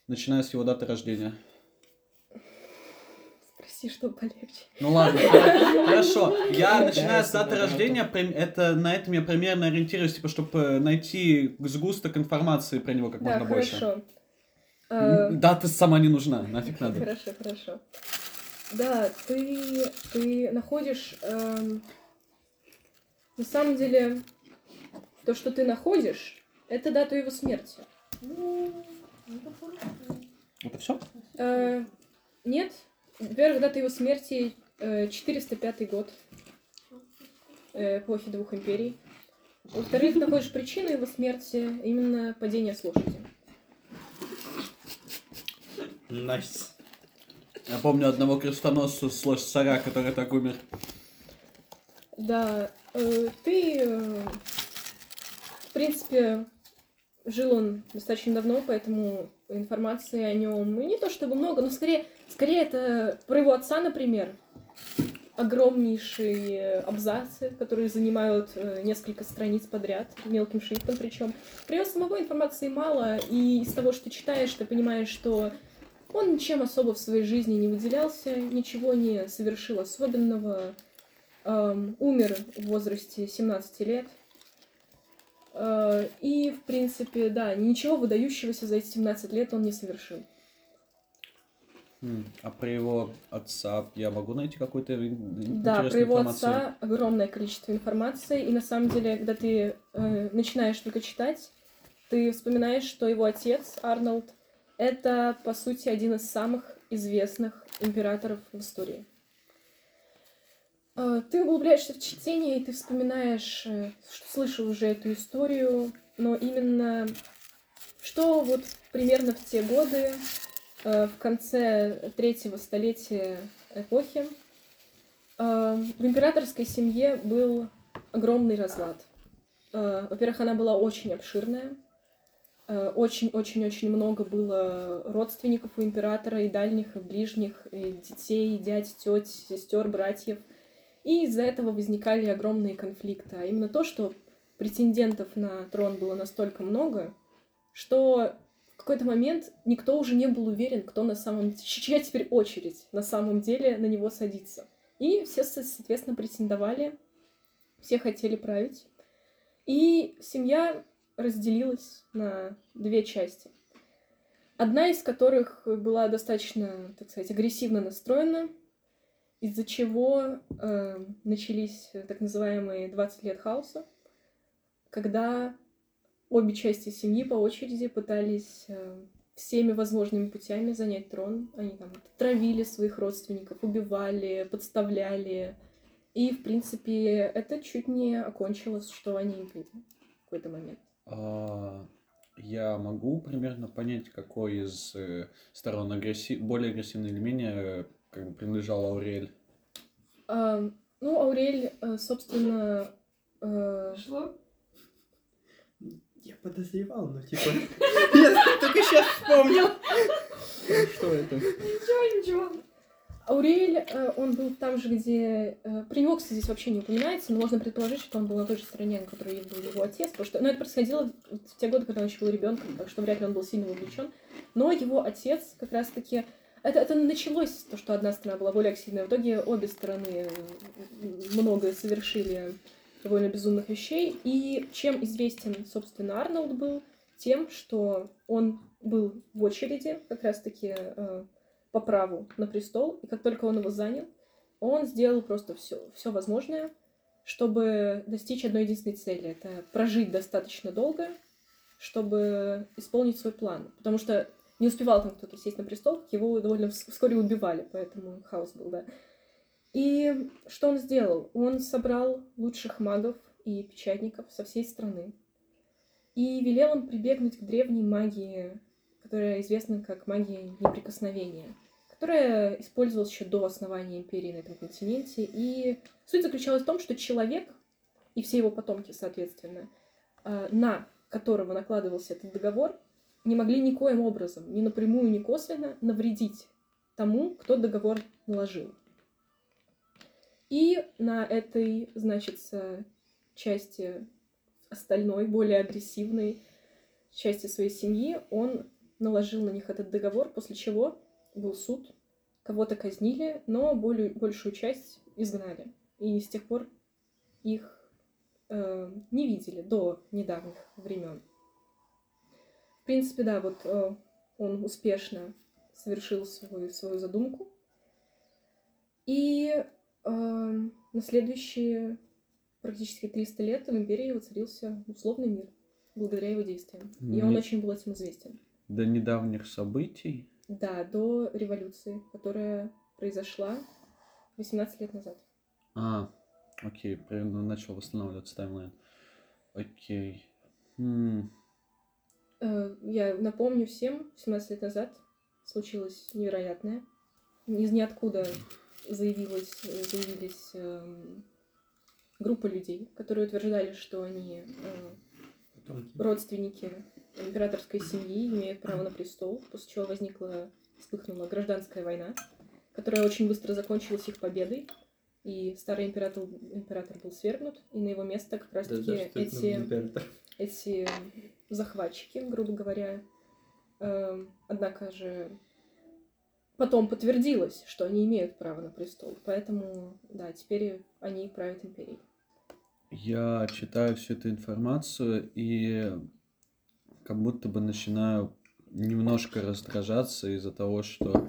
начиная с его даты рождения. Спроси, что полегче. Ну ладно, хо- хорошо. Я начиная с даты рождения, это на этом я примерно ориентируюсь, типа, чтобы найти сгусток информации про него как Да, можно больше. хорошо. М, А, Дата сама не нужна, нафиг надо. Хорошо, хорошо. Да, ты, ты находишь... эм, на самом деле, то, что ты находишь, это дату его смерти. Это все? Э, нет. Во-первых, дата его смерти э, 405 год. Э, эпохи двух империй. Во-вторых, находишь причину его смерти, именно падение с лошади. Nice. Я помню одного крестоносца slash царя, который так умер. Да, э, ты, э, в принципе, жил он достаточно давно, поэтому информации о нем ну, не то чтобы много, но скорее, скорее это про его отца, например. Огромнейшие абзацы, которые занимают э, несколько страниц подряд, мелким шрифтом причем. Про него самого информации мало, и из того, что читаешь, ты понимаешь, что он ничем особо в своей жизни не выделялся, ничего не совершил особенного, эм, умер в возрасте 17 лет. Э, и, в принципе, да, ничего выдающегося за эти 17 лет он не совершил. М, А про его отца я могу найти какую-то Да, про его информацию? отца огромное количество информации, и на самом деле, когда ты э, начинаешь только читать, ты вспоминаешь, что его отец, Арнольд, это, по сути, один из самых известных императоров в истории. Э, Ты углубляешься в чтение, и ты вспоминаешь, э, что слышал уже эту историю, но именно что вот примерно в те годы, э, в конце третьего столетия эпохи, в императорской семье был огромный разлад. Во-первых, она была очень обширная. Очень-очень-очень много было родственников у императора, и дальних, и ближних, и детей, и дядь, теть, сестер, братьев. И из-за этого возникали огромные конфликты. А именно то, что претендентов на трон было настолько много, что в какой-то момент никто уже не был уверен, кто на самом чья теперь очередь на самом деле на него садиться. И все, со- соответственно, претендовали, все хотели править. И семья разделилась на две части. Одна из которых была достаточно, так сказать, агрессивно настроена, из-за чего э, начались так называемые 20 лет хаоса, когда обе части семьи по очереди пытались э, всеми возможными путями занять трон. Они там травили своих родственников, убивали, подставляли. И, в принципе, это чуть не окончилось, что они империей в какой-то момент. А, Я могу примерно понять, какой из э, сторон агрессив... более агрессивный или менее э, как бы принадлежал Аурель. А, ну, Аурель, э, собственно, э, Шло? Я подозревал, но типа... Я только сейчас вспомнил. Что это? Ничего, ничего. Аурель, э, он был там же, где... э, При него, кстати, здесь вообще не упоминается, но можно предположить, что он был на той же стороне, на которой был его отец, потому что... Ну, это происходило в те годы, когда он еще был ребенком, так что вряд ли он был сильно вовлечен. Но его отец как раз-таки... Это, это началось, то, что одна страна была более активной. В итоге обе стороны э, многое совершили довольно безумных вещей. И чем известен, собственно, Арнольд был? Тем, что он был в очереди как раз-таки э, по праву на престол, и как только он его занял, он сделал просто все, все возможное, чтобы достичь одной единственной цели. Это прожить достаточно долго, чтобы исполнить свой план. Потому что не успевал там кто-то сесть на престол, его довольно вс- вскоре убивали, поэтому хаос был, да. И что он сделал? Он собрал лучших магов и печатников со всей страны и велел им прибегнуть к древней магии, которая известна как магия неприкосновения, которая использовалась еще до основания империи на этом континенте. И суть заключалась в том, что человек и все его потомки, соответственно, э, на которого накладывался этот договор, не могли никоим образом, ни напрямую, ни косвенно навредить тому, кто договор наложил. И на этой, значит, части остальной, более агрессивной части своей семьи, он наложил на них этот договор, после чего был суд, кого-то казнили, но более, большую часть изгнали. И с тех пор их э, не видели до недавних времен. В принципе, да, вот э, он успешно совершил свою, свою задумку. И э, на следующие практически 300 лет в империи воцарился условный мир благодаря его действиям. И он Не- очень был этим известен. До недавних событий. Да, до революции, которая произошла 18 лет назад. А, окей, примерно начал восстанавливаться таймлайн. Окей. М, Э, Я напомню всем, 17 лет назад случилось невероятное. Из ниоткуда заявилась, заявились эм, группа людей, которые утверждали, что они э, родственники императорской семьи, имеют право на престол, после чего возникла, вспыхнула гражданская война, которая очень быстро закончилась их победой, и старый император, император был свергнут, и на его место как раз-таки да, эти эти захватчики, грубо говоря. Эм, Однако же потом подтвердилось, что они имеют право на престол. Поэтому, да, теперь они правят империей. Я читаю всю эту информацию и как будто бы начинаю немножко раздражаться из-за того, что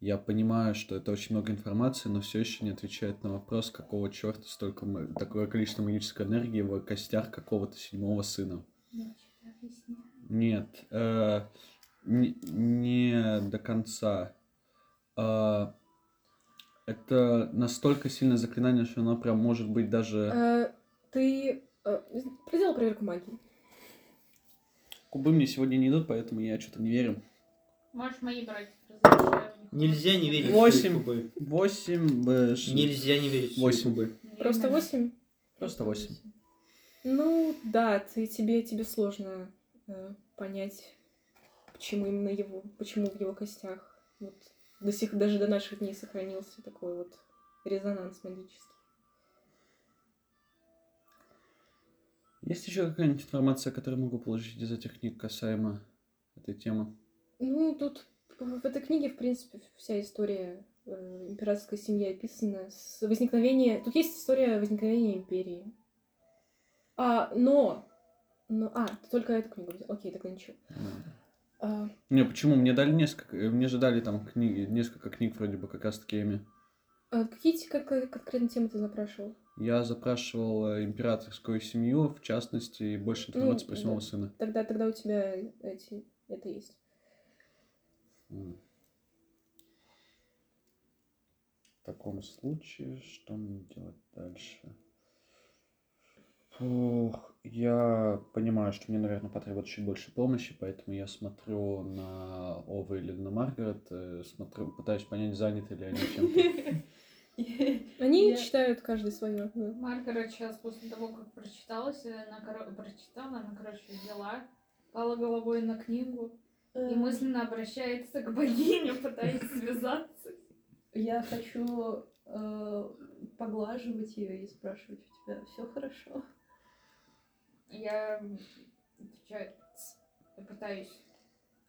я понимаю, что это очень много информации, но все еще не отвечает на вопрос, какого черта столько такое количество магической энергии в костях какого-то седьмого сына. Нет, э, не, не до конца. А, это настолько сильное заклинание, что оно прям может быть даже... Э, Ты э, проделал проверку магии. Кубы мне сегодня не идут, поэтому я что-то не верю. Можешь мои брать. разрешаю. Нельзя не верить в Восемь. свои кубы. Восемь, э, ш- Нельзя не верить в свои Восемь. кубы. Просто. 8? Просто восемь. Ну, да, ты, тебе, тебе сложно э, понять, почему именно его, почему в его костях вот до сих даже до наших дней сохранился такой вот резонанс магический. Есть еще какая-нибудь информация, которую могу получить из этих книг касаемо этой темы? Ну, тут в этой книге, в принципе, вся история э, императорской семьи описана с возникновения... Тут есть история возникновения империи. А, но... но а, только эту книгу взял. Окей, тогда ничего. А, Не, почему? Мне дали несколько... э, Мне же дали там книги, несколько книг вроде бы как раз таки ими. а какие как, конкретно темы ты запрашивал? Я запрашивал э, императорскую семью, в частности, и больше информации Ну, про седьмого да. сына. Тогда, тогда у тебя эти, это есть. В таком случае, что мне делать дальше? Фух, я понимаю, что мне, наверное, потребуется чуть больше помощи, поэтому я смотрю на Ова или на Маргарет, э, смотрю, пытаюсь понять, заняты ли они чем-то. Они Я- читают каждый свое. Маргарет сейчас после того, как прочиталась, она коро- прочитала, она, короче, взяла, пала головой на книгу и мысленно обращается к богине, пытаясь связаться. Я хочу э, поглаживать ее и спрашивать, у тебя все хорошо? Я отвечаю, пытаюсь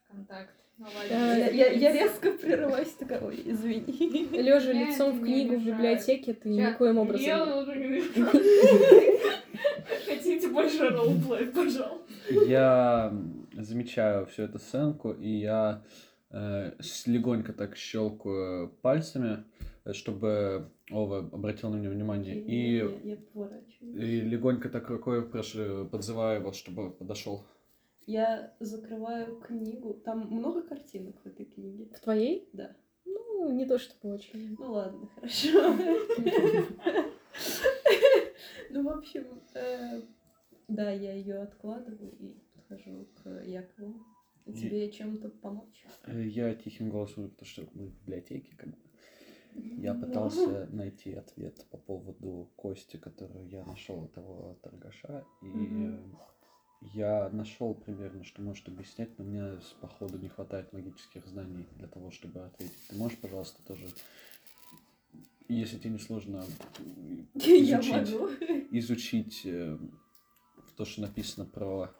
контакт наладить. Я, я- я резко прерываюсь, такая, ой, извини. Лежа лицом в книгу в библиотеке, ты никоим образом. Я уже не вижу. Хотите больше ролплей, пожалуйста. Я замечаю всю эту сценку, и я э, легонько так щелкаю пальцами, чтобы Ова обратил на меня внимание. И Я, я поворачиваюсь. И легонько так рукой прошу, подзываю его, чтобы подошел. Я закрываю книгу. Там много картинок в этой книге? В твоей? Да. Ну, не то чтобы очень. Ну ладно, хорошо. Ну, в общем, э, да, я ее откладываю и подхожу к Якову. Тебе чем-то помочь? Э, Я тихим голосом, потому что мы в библиотеке, как бы. Я пытался найти ответ по поводу кости, которую я нашел у того торгаша, и я нашел примерно, что может объяснять, но мне походу не хватает магических знаний для того, чтобы ответить. Ты можешь, пожалуйста, тоже, если тебе не сложно, изучить, изучить э, то, что написано про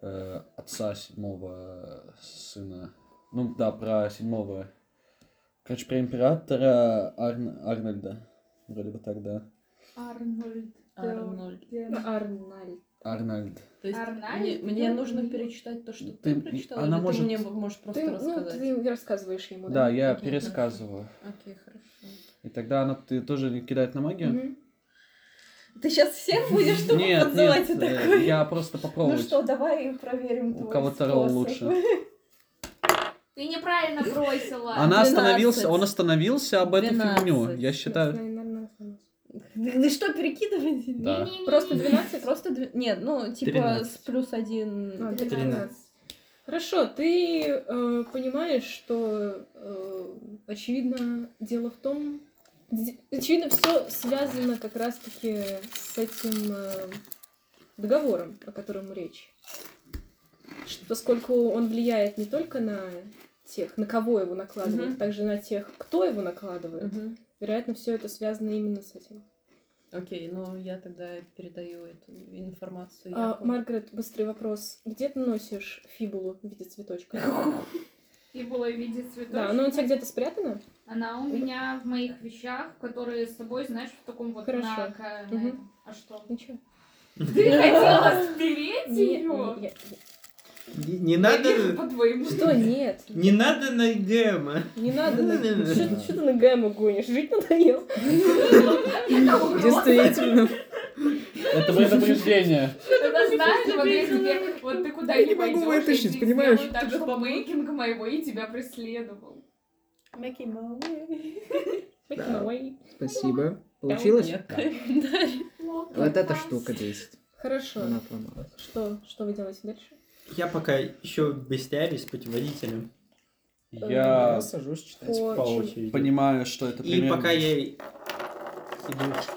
э, отца седьмого сына. Ну да, про седьмого. Короче, про императора Арн- Арнольда. Вроде бы так, да. Арнольд. Арнольд. Арнольд. Арнольд. То есть Арнольд? мне, мне нужно перечитать то, что ты, Ты- прочитала, она или может- ты мне можешь просто Ты, ну, рассказать? ты рассказываешь ему, Да, я Окей, пересказываю. Окей, хорошо. И тогда она ты тоже кидает на магию? Мгм. Ты сейчас всех будешь тупо Нет, подзывать нет, и э, такой? я просто Ну попробую. что, давай проверим У твой кого второго способ. лучше. Ты неправильно бросила. Она 12. остановился, он остановился об эту 12. фигню. Я считаю. Ты что, перекидывать? Да. Просто 12? Просто дв- Нет, ну, типа, 13. с плюс один. А, Тринадцать. 13. Хорошо, ты э, понимаешь, что э, очевидно дело в том, очевидно все связано как раз-таки с этим э, договором, о котором речь. Что, поскольку он влияет не только на тех, на кого его накладывают, Мгм. также на тех, кто его накладывает. Мгм. Вероятно, все это связано именно с этим. Окей, ну я тогда передаю эту информацию. А, Якову. Маргарет, быстрый вопрос. Где ты носишь фибулу в виде цветочка? И было в виде цветочка. Да, оно у тебя где-то спрятано? Она у меня в моих вещах, которые с собой, знаешь, в таком вот Хорошо. на, этом. А что? Ничего. Ты хотела спереть Не- ее? Не- Не, надо... вижу по твоему. Что нет? Не надо на гэма. Не надо. на-. Что что ты на гэму гонишь? Жить надоел? Действительно. Это предупреждение. Это знаешь, вот я тебе, вот ты куда Я не могу вытащить, понимаешь? так, чтобы мейкинг моего и тебя преследовал. Making my way. Make my way. Спасибо. Получилось? Вот эта штука 10. Хорошо. Она. Что, что вы делаете дальше? Я пока еще в бестиарии с путеводителем. Я Я сажусь читать. По- По Очень. очереди. понимаю, что это И примерно... пока я иду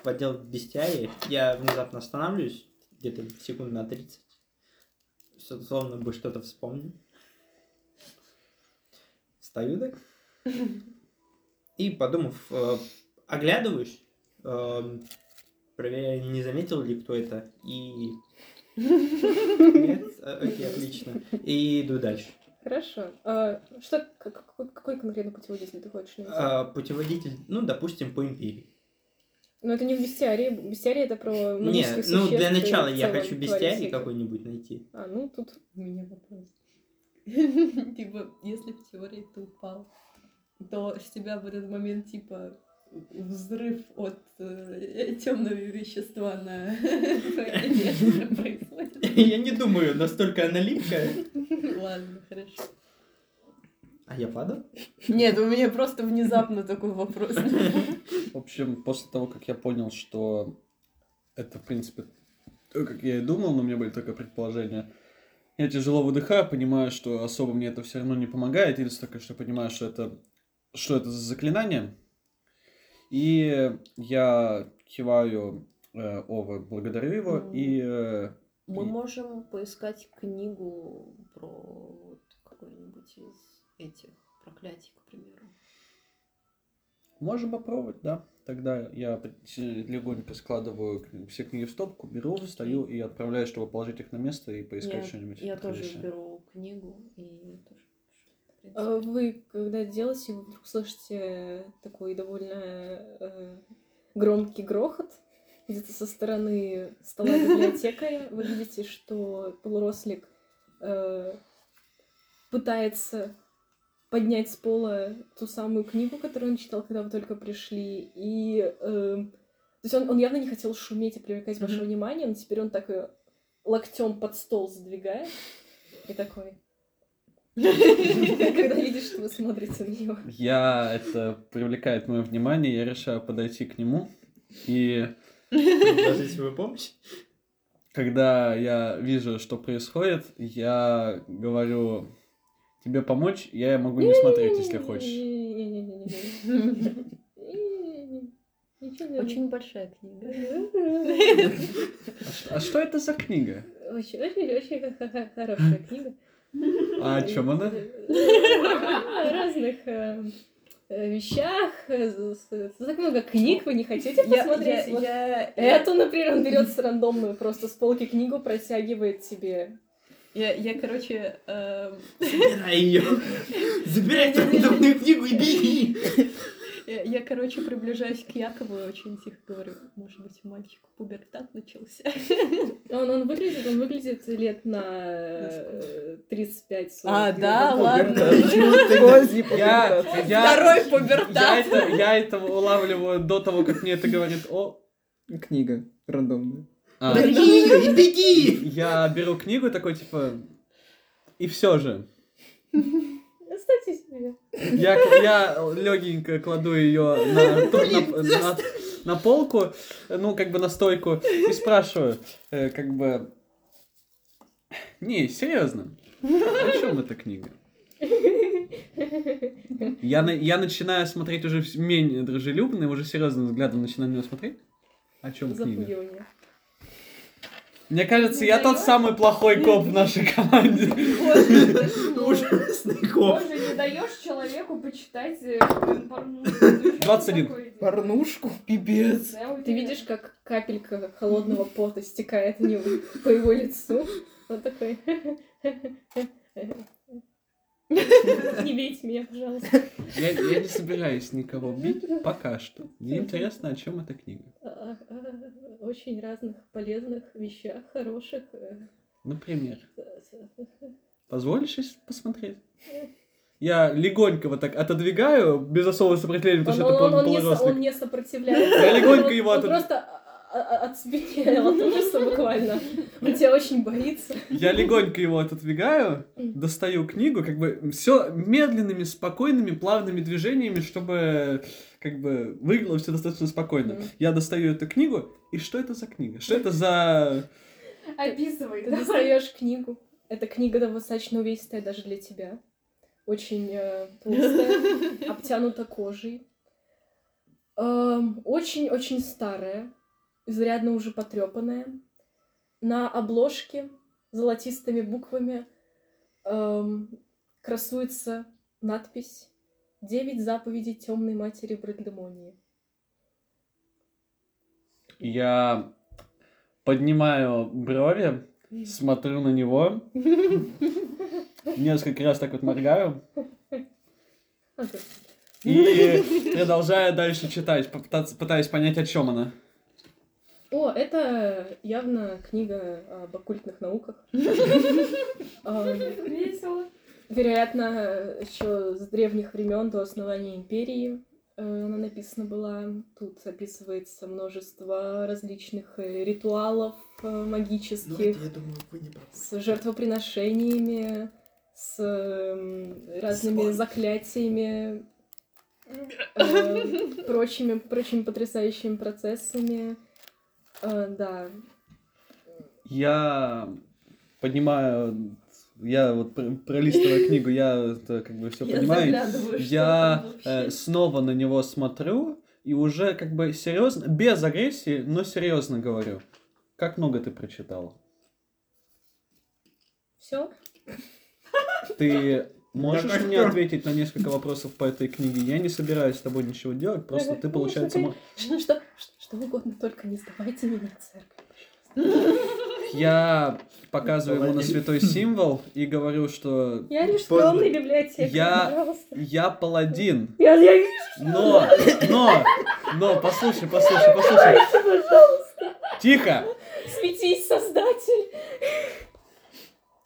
в отдел бестиарии, я внезапно останавливаюсь, где-то секунд на 30. С- Словно бы что-то вспомню. Встаю так. И, подумав, э, оглядываюсь, э, проверяю, не заметил ли кто это. И... Нет? Окей, отлично. И иду дальше. Хорошо. А, что, как- какой, какой конкретно путеводитель ты хочешь найти? А, Путеводитель, ну, допустим, по империи. Ну, это не в бестиарии. Бестиарий это про Нет, ну для начала я хочу бестиарий какой-нибудь найти. А, ну тут У меня вопрос. Типа, если в теории ты упал, то с тебя в этот момент, типа, взрыв от темного вещества на происходит. Я не думаю, настолько она липкая. Ладно, хорошо. А я падал? Нет, у меня просто внезапно такой вопрос. В общем, после того, как я понял, что это, в принципе, то, как я и думал, но у меня были только предположения, я тяжело выдыхаю, понимаю, что особо мне это все равно не помогает, или только что понимаю, что это, что это за заклинание. И я киваю э, Ове, благодарю его, Мгм. и э, Мы И- можем поискать книгу про вот какой-нибудь из этих проклятий, к примеру. можем попробовать, да. Тогда я легонько складываю все книги в стопку, беру, встаю и отправляюсь, чтобы положить их на место и поискать что-нибудь. я тоже беру книгу и тоже. Принципе. А Вы, когда делаете, вы вдруг слышите такой довольно э, громкий грохот где-то со стороны стола библиотекаря. Вы видите, что полурослик э, пытается поднять с пола ту самую книгу, которую он читал, когда вы только пришли. И э, то есть он, он явно не хотел шуметь и привлекать ваше Мгм. внимание, но теперь он так и локтем под стол задвигает. И такой. Когда видишь, что вы смотрите на него. Я это привлекает мое внимание, я решаю подойти к нему. И Предложить свою помощь? когда я вижу, что происходит, я говорю, тебе помочь, я могу не смотреть, если хочешь. Не-не-не-не-не-не. Очень большая книга. А что это за книга? Очень, очень, очень х- х- хорошая книга. А о чем она? О разных э, вещах. Так много книг вы не хотите посмотреть? я, Вот я, Эту, например, он берет с рандомную, просто с полки книгу протягивает тебе. я, я, короче, эм, Забирай ее. Забирай эту рандомную книгу и беги. Я, я, короче, приближаюсь к Якову и очень тихо говорю, может быть, у мальчика пубертат начался. Он, он выглядит, он выглядит лет на э, 35 А, да, ладно. Второй пубертат. я это улавливаю до того, как мне это говорит о... Книга рандомная. А, Бери ее и беги. я беру книгу такой, типа... И все же. Оставьте себе. Я, я легенько кладу ее на, на, на- на полку, ну, как бы на стойку, и спрашиваю, э, как бы... Не, серьезно. О чем эта книга? Я, на- я начинаю смотреть уже менее дружелюбно, уже серьезным взглядом начинаю на него смотреть. О чем книга? Мне кажется, я тот самый плохой коп в нашей команде. Ужасный коп. Боже, не даешь человеку почитать э, порнушку. 21. Порнушку? Пипец. Ты видишь, как капелька холодного пота стекает не по его лицу. Он такой... Не бейте меня, пожалуйста. Я, я не собираюсь никого бить пока что. Мне интересно, о чем эта книга. О о очень разных полезных вещах, хороших. э, Например, с- позволишь сейчас посмотреть? Я легонько вот так отодвигаю, без особого сопротивления, потому Он, что он- это он не, со- полуросток. он не сопротивляется. Я легонько Он- его он отод- просто о- о- отсмеял от ужаса буквально. Он тебя очень боится. Я легонько его отодвигаю, достаю книгу, как бы все медленными, спокойными, плавными движениями, чтобы как бы выглядело все достаточно спокойно. Я достаю эту книгу, и что это за книга? Что это за... Описывай. Ты давай. достаешь книгу. Эта книга достаточно увесистая даже для тебя. Очень э, толстая, обтянута кожей. Эм, Очень-очень старая, изрядно уже потрепанная. На обложке золотистыми буквами эм, красуется надпись «Девять заповедей темной матери Брэдлемонии». Я поднимаю брови, смотрю на него, несколько раз так вот моргаю и продолжаю дальше читать, попытаться, пытаясь понять, о чем она. О, это явно книга об оккультных науках. Эм, Весело. Вероятно, еще с древних времен до основания империи э, она написана была. Тут описывается множество различных э, ритуалов э, Ну, магических это, я думаю, вы не правы. с жертвоприношениями, с эм, разными Спой. заклятиями, э, прочими, прочими потрясающими процессами. Э, да, Я поднимаю, я вот пр- пролистываю книгу, я это как бы все понимаю. Я э, снова на него смотрю и уже как бы серьезно, без агрессии, но серьезно говорю. Как много ты прочитал? все. Ты можешь мне ответить на несколько вопросов по этой книге? Я не собираюсь с тобой ничего делать, просто ты, получается, мо- Что, что, угодно, только не сдавайте меня церковь. я показываю ему на святой символ и говорю, что Я лишь скромный библиотекарь, Я- пожалуйста. я паладин, Я, я вижу, но, но, но, послушай, послушай, послушай, пожалуйста. тихо, Светись, Создатель.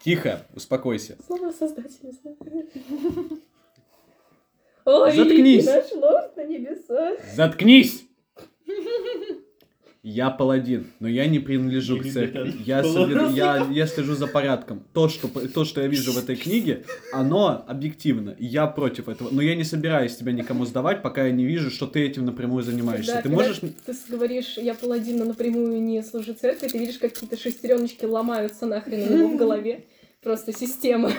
тихо, успокойся. Слово Создатель. Ой, Заткнись. наш лорд на небесах. Заткнись! Я паладин, но я не принадлежу к церкви. Я, соблю- я, я слежу за порядком. То что, то, что я вижу в этой книге, оно объективно. Я против этого. Но я не собираюсь тебя никому сдавать, пока я не вижу, что ты этим напрямую занимаешься. Да, ты можешь... Ты говоришь, я паладин, но напрямую не служу церкви, ты видишь, как какие-то шестереночки ломаются нахрен у него в голове. Просто система.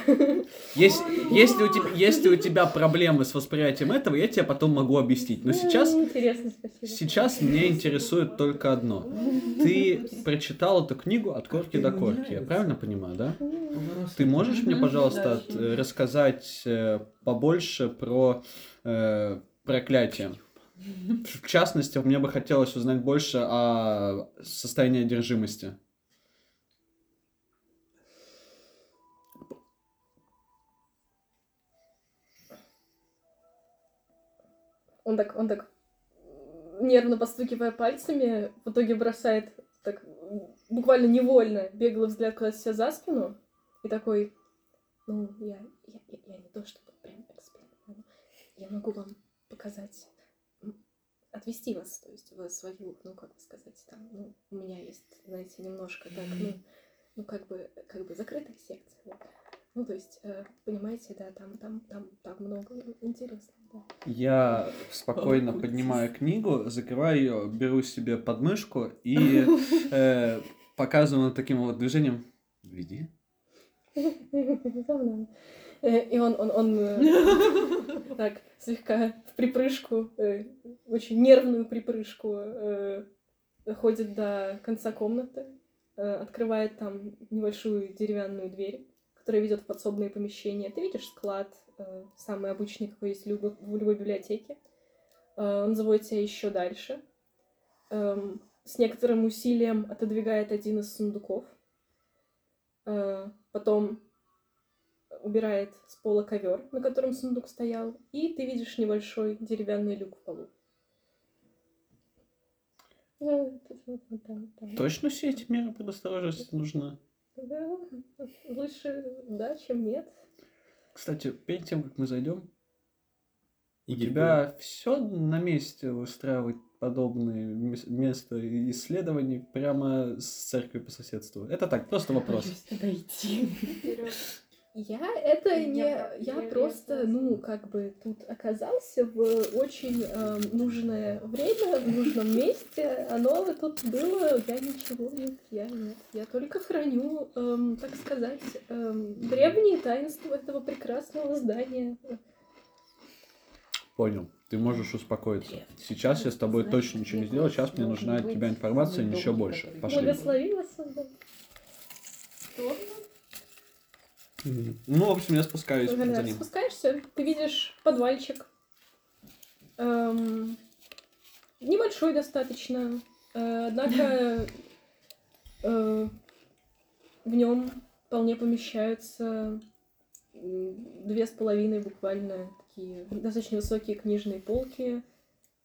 Если, если, у тебя, если у тебя проблемы с восприятием этого, я тебе потом могу объяснить. Но сейчас, М, Интересно, спасибо. сейчас меня интересует только одно. Ты прочитал эту книгу от корки до корки, я правильно понимаю, да? Ты можешь мне, пожалуйста, от- э, рассказать э, побольше про э, проклятие? В частности, мне бы хотелось узнать больше о состоянии одержимости. Он так, он так, нервно постукивая пальцами, в итоге бросает так буквально невольно беглый взгляд куда-то себе за спину и такой, ну, я, я, я, я не то чтобы прям эксперт, но я могу вам показать, отвести вас, то есть в свою, ну, как бы сказать, там, ну, у меня есть, знаете, немножко так, ну, ну, как бы, как бы закрытая секция, вот. Ну, то есть, э, понимаете, да, там, там, там, там много интересного. Я спокойно поднимаю книгу, закрываю ее, беру себе подмышку и э, показываю таким вот движением. Веди. Э, И он, он, он э, так слегка в припрыжку, э, очень нервную припрыжку, э, ходит до конца комнаты, э, открывает там небольшую деревянную дверь, которая ведет в подсобные помещения. Ты видишь склад, самый обычный, какой есть в любой, в любой библиотеке. Э, Он заводит тебя еще дальше. Эм, С некоторым усилием отодвигает один из сундуков. Э, Потом убирает с пола ковер, на котором сундук стоял, и ты видишь небольшой деревянный люк в полу. Точно все эти меры предосторожности нужны? Да, лучше да, чем нет. Кстати, перед тем, как мы зайдем, у тебя все на месте устраивать подобные мес- места исследований прямо с церковью по соседству? Это так, просто вопрос. Подойти. Я это Я не... Я, я- просто, ну, как бы тут оказался в очень эм, нужное время, в нужном месте. Оно тут было, я ничего нет, я нет. Я только храню, эм, так сказать, эм, древние таинства этого прекрасного здания. Понял. Ты можешь успокоиться. Сейчас я с тобой точно ничего не сделаю. Сейчас мне нужна от тебя информация еще больше. Пошли. Благослови вас, Создатель. Ну, в общем, я спускаюсь за Когда ним. спускаешься, ты видишь подвальчик. Эм, небольшой достаточно. Э, однако э, в нем вполне помещаются две с половиной буквально такие достаточно высокие книжные полки,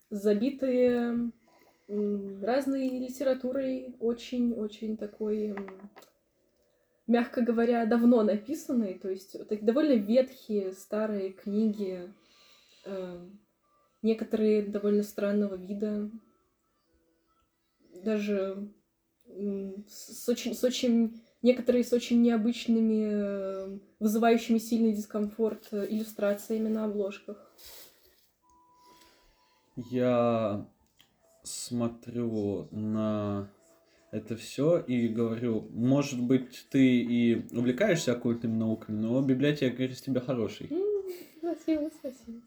забитые разной литературой, очень-очень такой мягко говоря, давно написанные, то есть такие довольно ветхие старые книги, э, некоторые довольно странного вида, даже м, с, с очень, с очень некоторые с очень необычными, э, вызывающими сильный дискомфорт э, иллюстрациями на обложках. Я смотрю на это все и говорю, может быть, ты и увлекаешься оккультными науками, но библиотекарь из тебя хороший. Спасибо, спасибо.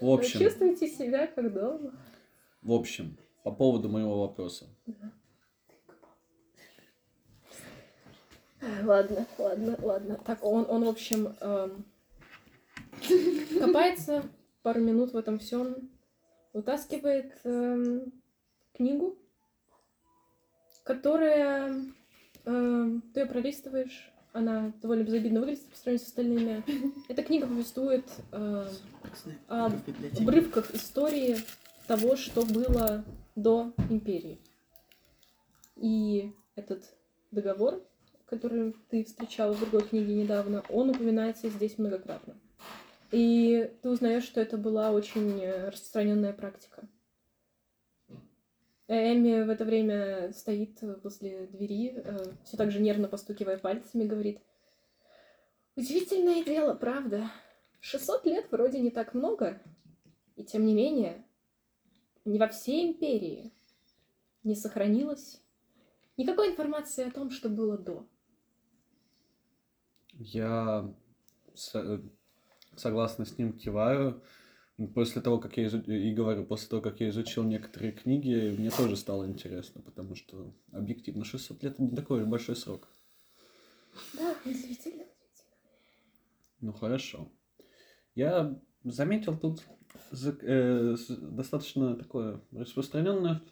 В общем, Чувствуйте себя как дома. в общем, по поводу моего вопроса. Ладно, ладно, ладно. Так, он, он в общем, эм, копается пару минут в этом всем, вытаскивает эм, книгу, которая эм, ты ее пролистываешь, она довольно безобидно выглядит по сравнению с остальными. Эта книга повествует эм, о обрывках истории того, что было до империи. И этот договор, который ты встречал в другой книге недавно, он упоминается здесь многократно. И ты узнаешь, что это была очень э, распространенная практика. Эми в это время стоит возле двери, все так же нервно постукивая пальцами, говорит, «Удивительное дело, правда. 600 лет вроде не так много, и тем не менее, не во всей империи не сохранилось никакой информации о том, что было до. Я э, согласно с ним киваю. После того, как я изу- и говорю, после того, как я изучил некоторые книги, мне тоже стало интересно, потому что объективно 600 лет это не такой большой срок. Да, удивительно. Ну хорошо. Я заметил тут э, достаточно такое распространенное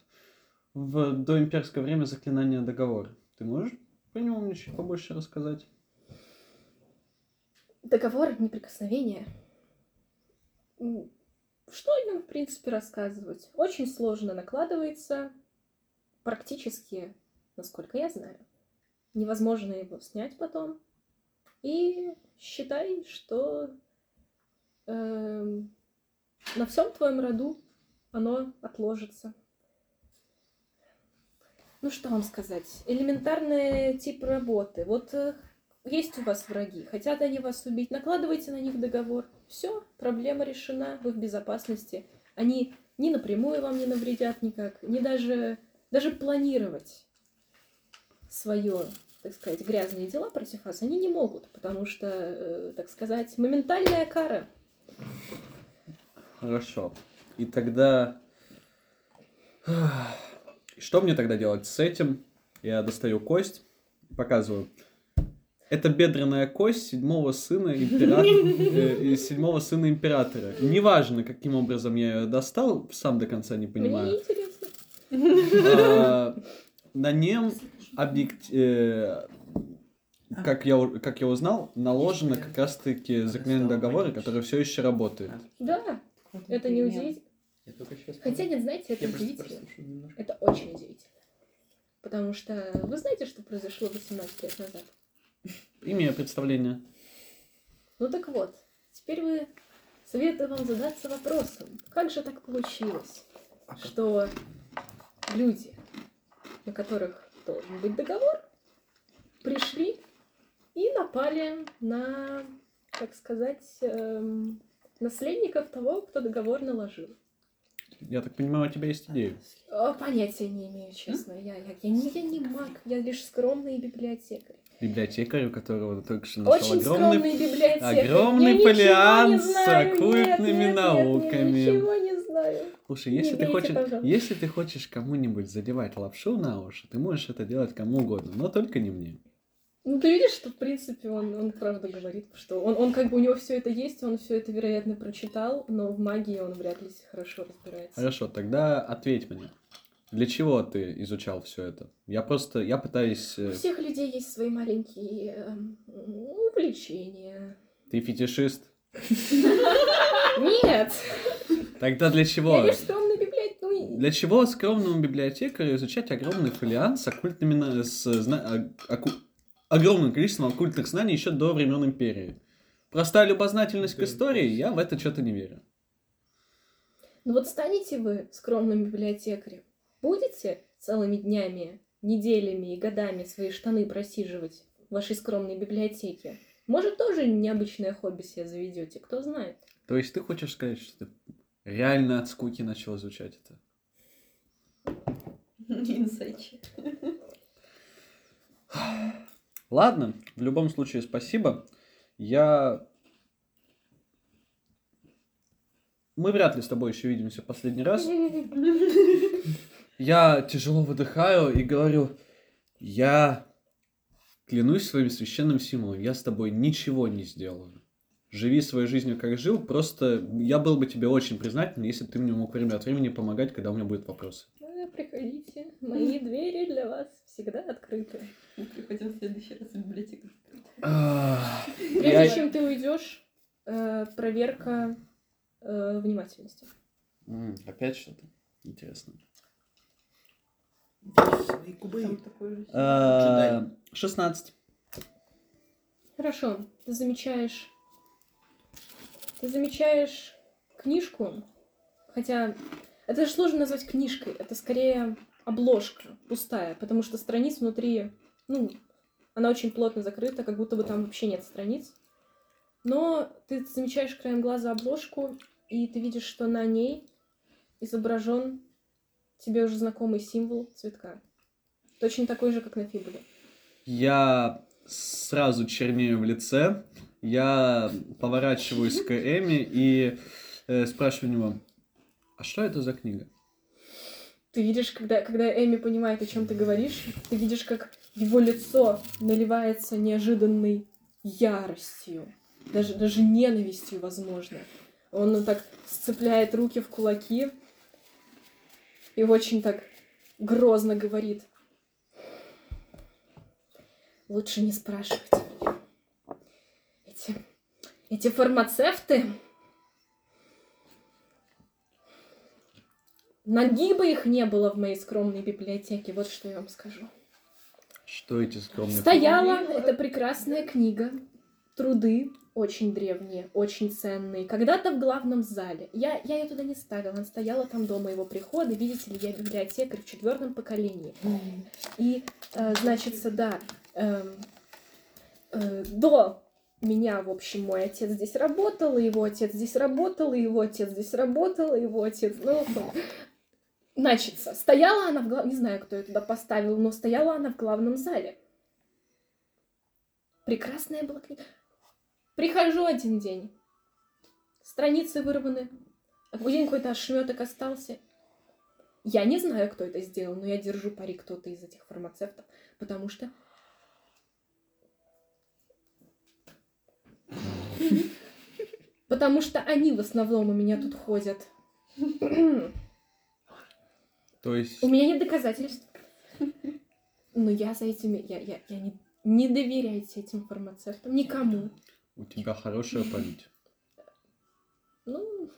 в доимперское время заклинание договора. Ты можешь про него мне чуть побольше рассказать? Договор неприкосновения. Что о нем, в принципе, рассказывать? Очень сложно накладывается. Практически, насколько я знаю, невозможно его снять потом. И считай, что эм, на всем твоем роду оно отложится. Ну что вам сказать? Элементарный тип работы. Вот э, есть у вас враги, хотят они вас убить, накладывайте на них договор. Все, проблема решена, вы в безопасности. Они ни напрямую вам не навредят никак, ни даже, даже планировать свое, так сказать, грязные дела против вас они не могут, потому что, э, так сказать, моментальная кара. Хорошо. И тогда... Что мне тогда делать с этим? Я достаю кость, показываю. Это бедренная кость седьмого сына императора, э, седьмого сына императора. Неважно, каким образом я ее достал, сам до конца не Мне понимаю. интересно. А, На нем объект... э, Как я, как я узнал, наложено как раз-таки заклинание договора, которое все еще работает. Да, это не удивительно. Хотя, нет, знаете, это Я удивительно. Это очень удивительно. Потому что вы знаете, что произошло 18 лет назад? Имею представление. Ну так вот, теперь вы советую вам задаться вопросом, как же так получилось, что люди, на которых должен быть договор, пришли и напали на, так сказать, эм, наследников того, кто договор наложил. Я так понимаю, у тебя есть идея. А, Понятия не имею, честно. Я, я, я, не, я не маг, я лишь скромный библиотекарь. Библиотекарь, у которого только что нашел Очень огромный... библиотекарь. огромный не с. Нет, оккультными нет, нет, науками. Я ничего не знаю. Слушай, Не если ты, бейте, хочешь, пожалуйста. если ты хочешь кому-нибудь задевать лапшу на уши, ты можешь это делать кому угодно, но только не мне. Ну, ты видишь, что, в принципе, он, он правда говорит, что он, он как бы у него все это есть, он все это, вероятно, прочитал, но в магии он вряд ли хорошо разбирается. Хорошо, тогда ответь мне. Для чего ты изучал все это? Я просто, я пытаюсь... У э, всех людей есть свои маленькие эм, увлечения. Ты фетишист? Нет! Тогда для чего? Я лишь скромный библиотекарь. Ну, Для чего скромному библиотекарю изучать огромный фолиант с оккультными... С, зна- а- оку- огромным количеством оккультных знаний еще до времен Империи? Простая любознательность к истории, я в это что-то не верю. Ну вот станете вы скромным библиотекарем, будете целыми днями, неделями и годами свои штаны просиживать в вашей скромной библиотеке? Может, тоже необычное хобби себе заведете, кто знает. То есть ты хочешь сказать, что ты реально от скуки начал изучать это? Инсайчик. Ладно, в любом случае спасибо. Я... Мы вряд ли с тобой еще видимся в последний раз. Я тяжело выдыхаю и говорю, я клянусь своим священным символом, я с тобой ничего не сделаю. Живи своей жизнью, как жил, просто я был бы тебе очень признателен, если бы ты мне мог время от времени помогать, когда у меня будут вопросы. Ну, Приходите, мои двери для вас всегда открыты. Мы приходим в следующий раз в библиотеку. Прежде чем ты уйдешь, э, проверка э, внимательности. Опять что-то интересное. Кубы. Же. Э, 16. Хорошо, ты замечаешь... Ты замечаешь книжку, хотя это же сложно назвать книжкой, это скорее обложка пустая, потому что страниц внутри, ну, она очень плотно закрыта, как будто бы там вообще нет страниц. Но ты замечаешь краем глаза обложку, и ты видишь, что на ней изображен тебе уже знакомый символ цветка. Точно такой же, как на фибуле. Я сразу чернею в лице. Я поворачиваюсь к Эми и э, спрашиваю у него, а что это за книга? Ты видишь, когда, когда Эми понимает, о чем ты говоришь, ты видишь, как его лицо наливается неожиданной яростью, даже, даже ненавистью, возможно. Он так сцепляет руки в кулаки и очень так грозно говорит. Лучше не спрашивать меня. Эти, эти фармацевты... Ноги бы их не было в моей скромной библиотеке, вот что я вам скажу. Что эти скромные... Стояла эта прекрасная книга. Труды очень древние, очень ценные. Когда-то в главном зале. Я, я ее туда не ставила, она стояла там до моего прихода. Видите ли, я библиотекарь в четвертом поколении. И, э, значится, да, эм, э, до меня, в общем, мой отец здесь работал, и его отец здесь работал, и его отец здесь работал, и его отец... Ну, Значится, стояла она в главном... Не знаю, кто ее туда поставил, но стояла она в главном зале. Прекрасная была книга. Прихожу один день. Страницы вырваны. Один какой-то ошметок остался. Я не знаю, кто это сделал, но я держу пари кто-то из этих фармацевтов, потому что... Потому что они в основном у меня тут ходят. То есть... У меня нет доказательств. Но я за этими... Я, я, я не, не доверяйте этим фармацевтам. Никому. У тебя хорошая память. Ну,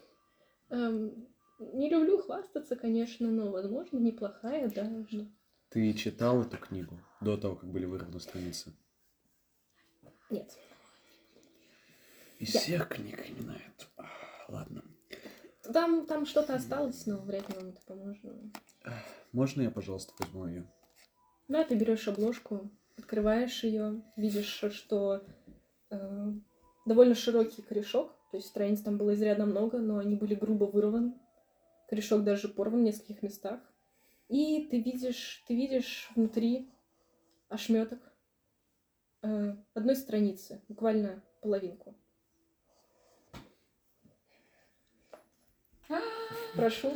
эм, не люблю хвастаться, конечно, но, возможно, неплохая, да. Ты читал эту книгу до того, как были вырваны страницы? Нет. Из Я- всех книг именно эту. А, Ладно. Там, там что-то осталось, но вряд ли вам это поможет. Можно я, пожалуйста, возьму ее? Да, ты берешь обложку, открываешь ее, видишь, что э, довольно широкий корешок, то есть страниц там было изрядно много, но они были грубо вырваны. Корешок даже порван в нескольких местах. И ты видишь, ты видишь внутри ошметок э, одной страницы, буквально половинку. Прошу.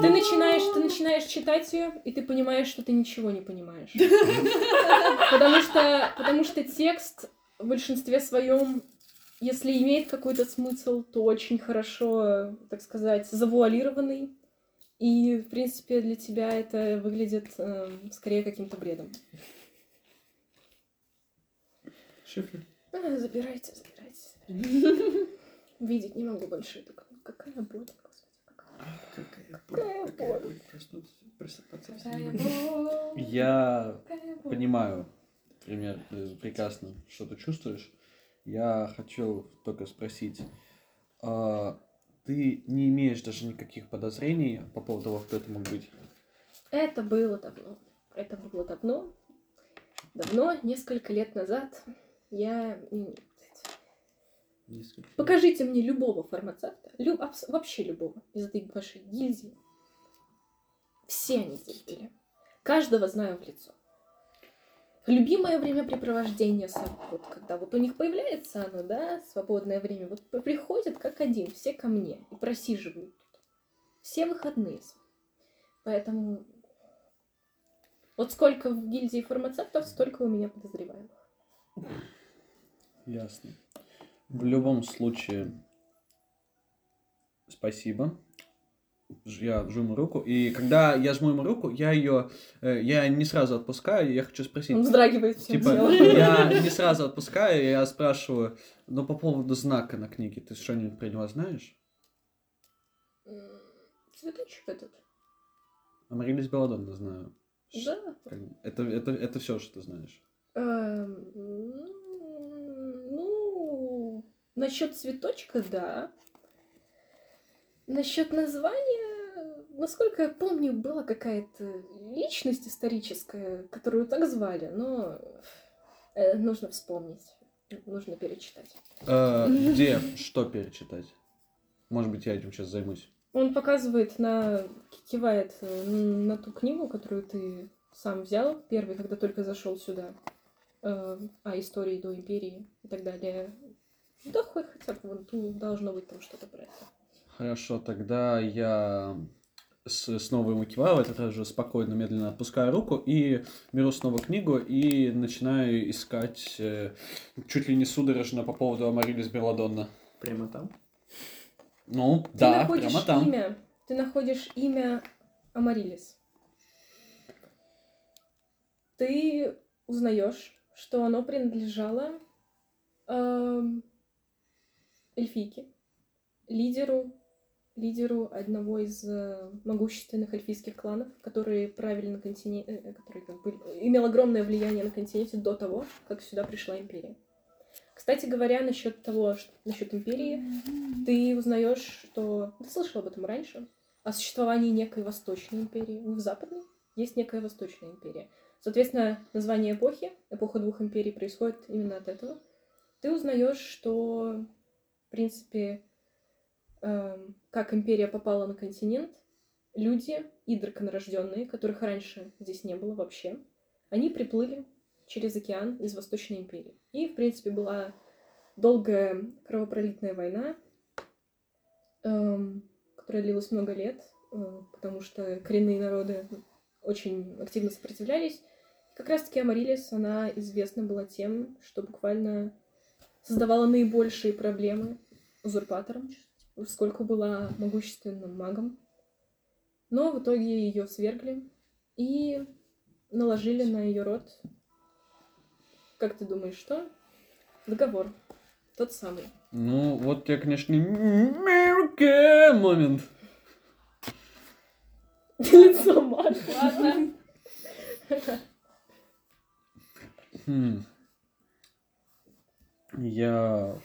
Ты- начинаешь, ты начинаешь читать ее, и ты понимаешь, что ты ничего не понимаешь. Потому что, потому что текст в большинстве своем, если имеет какой-то смысл, то очень хорошо, так сказать, завуалированный. И, в принципе, для тебя это выглядит эм, скорее каким-то бредом. Шифр. А, забирайте, забирайте. Видеть не могу больше. Какая боль, господи, какая. Какая боль, какая боль. Проснуться, просыпаться Я понимаю пример, прекрасно, что ты чувствуешь. Я хочу только спросить, а ты не имеешь даже никаких подозрений по поводу того, кто это мог быть? Это было давно. Это было давно. Давно, несколько лет назад. Я... м, Несколько. Покажите мне любого фармацевта, лю- абс- вообще любого из этой вашей гильдии. Все они здесь были. Каждого знаю в лицо. Любимое времяпрепровождение, вот когда вот у них появляется оно, да, свободное время, вот приходят как один, все ко мне и просиживают. Все выходные. Поэтому вот сколько в гильдии фармацевтов, столько у меня подозреваемых. Ясно. В любом случае, спасибо. Я жму ему руку, и когда я жму ему руку, я ее, я не сразу отпускаю, я хочу спросить, Он вздрагивает всем типа, я не сразу отпускаю, я спрашиваю, ну по поводу знака на книге, ты что-нибудь про него знаешь? Цветочек этот. Амарилис Белладонна знаю. Да. Это, это, это все, что ты знаешь. Эм, Ну, насчет цветочка, да. Насчет названия, насколько я помню, была какая-то личность историческая, которую так звали, но э, нужно вспомнить, нужно перечитать. Э, где, что перечитать? Может быть, я этим сейчас займусь. Он показывает на, кивает э, на ту книгу, которую ты сам взял, первый, когда только зашел сюда, э, о истории до империи и так далее. Да хоть хотя бы вон должно быть там что-то про это. Хорошо, тогда я с- снова ему киваю, в этот раз же спокойно, медленно отпускаю руку и беру снова книгу и начинаю искать э, чуть ли не судорожно по поводу Амарилис Беладонна. Прямо там. Ну, Ты да, находишь прямо там. имя, ты находишь имя Амарилис. Ты узнаешь, что оно принадлежало эм, эльфийке, лидеру, лидеру одного из э, могущественных эльфийских кланов, которые правили на континенте, который как бы имел огромное влияние на континенте до того, как сюда пришла империя. Кстати говоря, насчет того, насчет империи, ты узнаешь, что... Ты слышал об этом раньше? О существовании некой Восточной империи. Не в Западной. Есть некая Восточная империя. Соответственно, название эпохи, эпоха двух империй, происходит именно от этого. Ты узнаешь, что, в принципе, эм, как империя попала на континент, люди, и драконорожденные, которых раньше здесь не было вообще, они приплыли через океан из Восточной империи. И, в принципе, была долгая кровопролитная война, эм, которая длилась много лет, э, потому что коренные народы очень активно сопротивлялись. Как раз-таки Амарилис, она известна была тем, что буквально создавала наибольшие проблемы узурпаторам, поскольку была могущественным магом. Но в итоге ее свергли и наложили на ее род, как ты думаешь, что? Договор. Тот самый. Ну, вот я, конечно, не момент. Лицо Маши. Ладно. Хм. Я...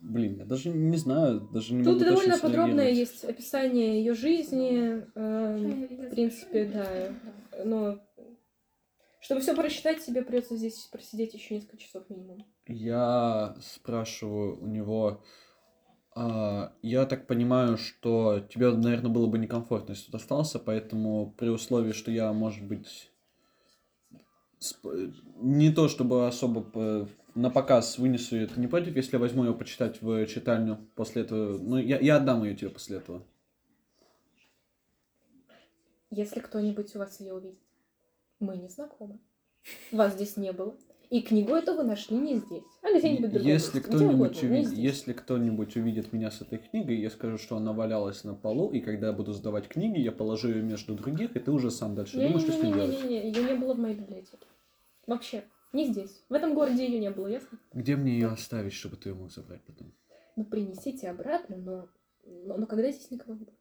Блин, я даже не знаю, даже не Тут могу довольно точно подробное есть описание ее жизни. эм, в принципе, да. Но чтобы все прочитать, тебе придется здесь просидеть еще несколько часов минимум. Я спрашиваю у него, а, я так понимаю, что тебе, наверное, было бы некомфортно, если тут остался, поэтому при условии, что я, может быть, сп- не то чтобы особо п- на показ вынесу ее, ты не против, если я возьму ее почитать в читальню после этого? Ну, я, я отдам ее тебе после этого. Если кто-нибудь у вас ее увидит, мы не знакомы. Вас здесь не было. И книгу эту вы нашли не здесь, а где-нибудь другом Если кто-нибудь, не увидит, если кто-нибудь увидит меня с этой книгой, я скажу, что она валялась на полу, и когда я буду сдавать книги, я положу ее между других, и ты уже сам дальше думаешь, что с ней делать. Не-не-не, ее не было в моей библиотеке. Вообще, не здесь. В этом городе ее не было, ясно? Где мне ее оставить, чтобы ты ее мог забрать потом? Ну, принесите обратно, но, но, но когда здесь никого не будет?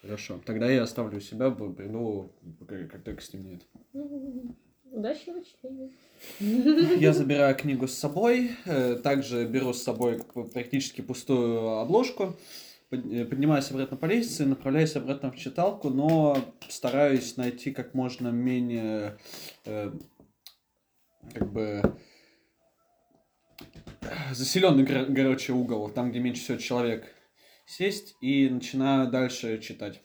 Хорошо. Тогда я оставлю у себя, приду, как как только стемнеет. Удачного чтения. Я забираю книгу с собой, э, также беру с собой практически пустую обложку, э, поднимаюсь обратно по лестнице, направляюсь обратно в читалку, но стараюсь найти как можно менее, э, как бы, заселенный, короче, угол, там, где меньше всего человек, сесть и начинаю дальше читать.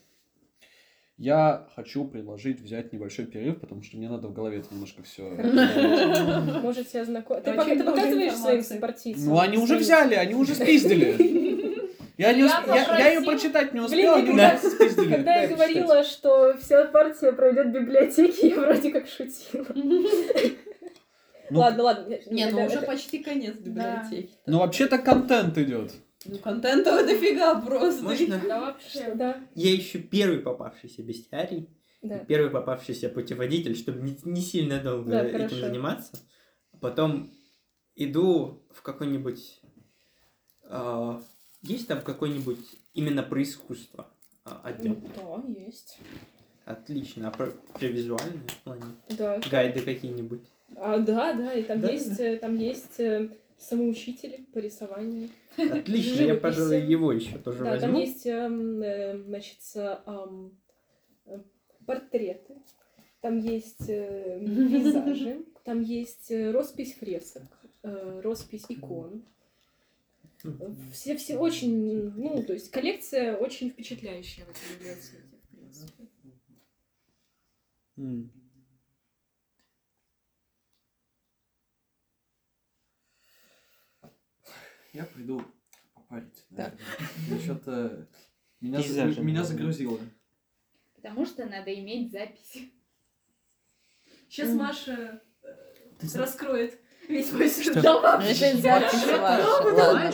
Я хочу предложить взять небольшой перерыв, потому что мне надо в голове это немножко все. Можете ознакомиться. Ты, показываешь своим сопартийцам? Ну, они уже взяли, они уже спиздили. Я, не Я усп- я, я ее попросила- прочитать не Блин, успел, они спиздили. Когда я говорила, что вся партия пройдет в библиотеке, я вроде как шутила. Ну, ладно, ладно. Не, ну уже это- почти конец библиотеки. Ну, вообще-то контент идет. Ну, контента дофига просто. Можно? Да вообще. Да, Я ищу первый попавшийся бестиарий, да. первый попавшийся путеводитель, чтобы не, не сильно долго Да, этим хорошо. заниматься. А Потом иду в какой-нибудь... а, есть там какой-нибудь именно про искусство а, отдел? Да, есть. Отлично. А про, про визуальное в плане? Да. Гайды какие-нибудь? А, да, да, и там Да? есть, э, там есть э, самоучители по рисованию. Отлично, я, пожалуй, его еще тоже Да, там возьму. есть, эм, э, значит, портреты, там есть пейзажи, там есть роспись фресок, роспись икон. Все, все очень, ну, то есть коллекция очень впечатляющая в этой библиотеке, в принципе. Я приду попарить. Наверное. Я что-то... Меня, Пейзажи, меня загрузило. Потому что надо иметь запись. Сейчас. Маша э, Ты раскроет весь мой сюжет. Это запись ваша. Ладно.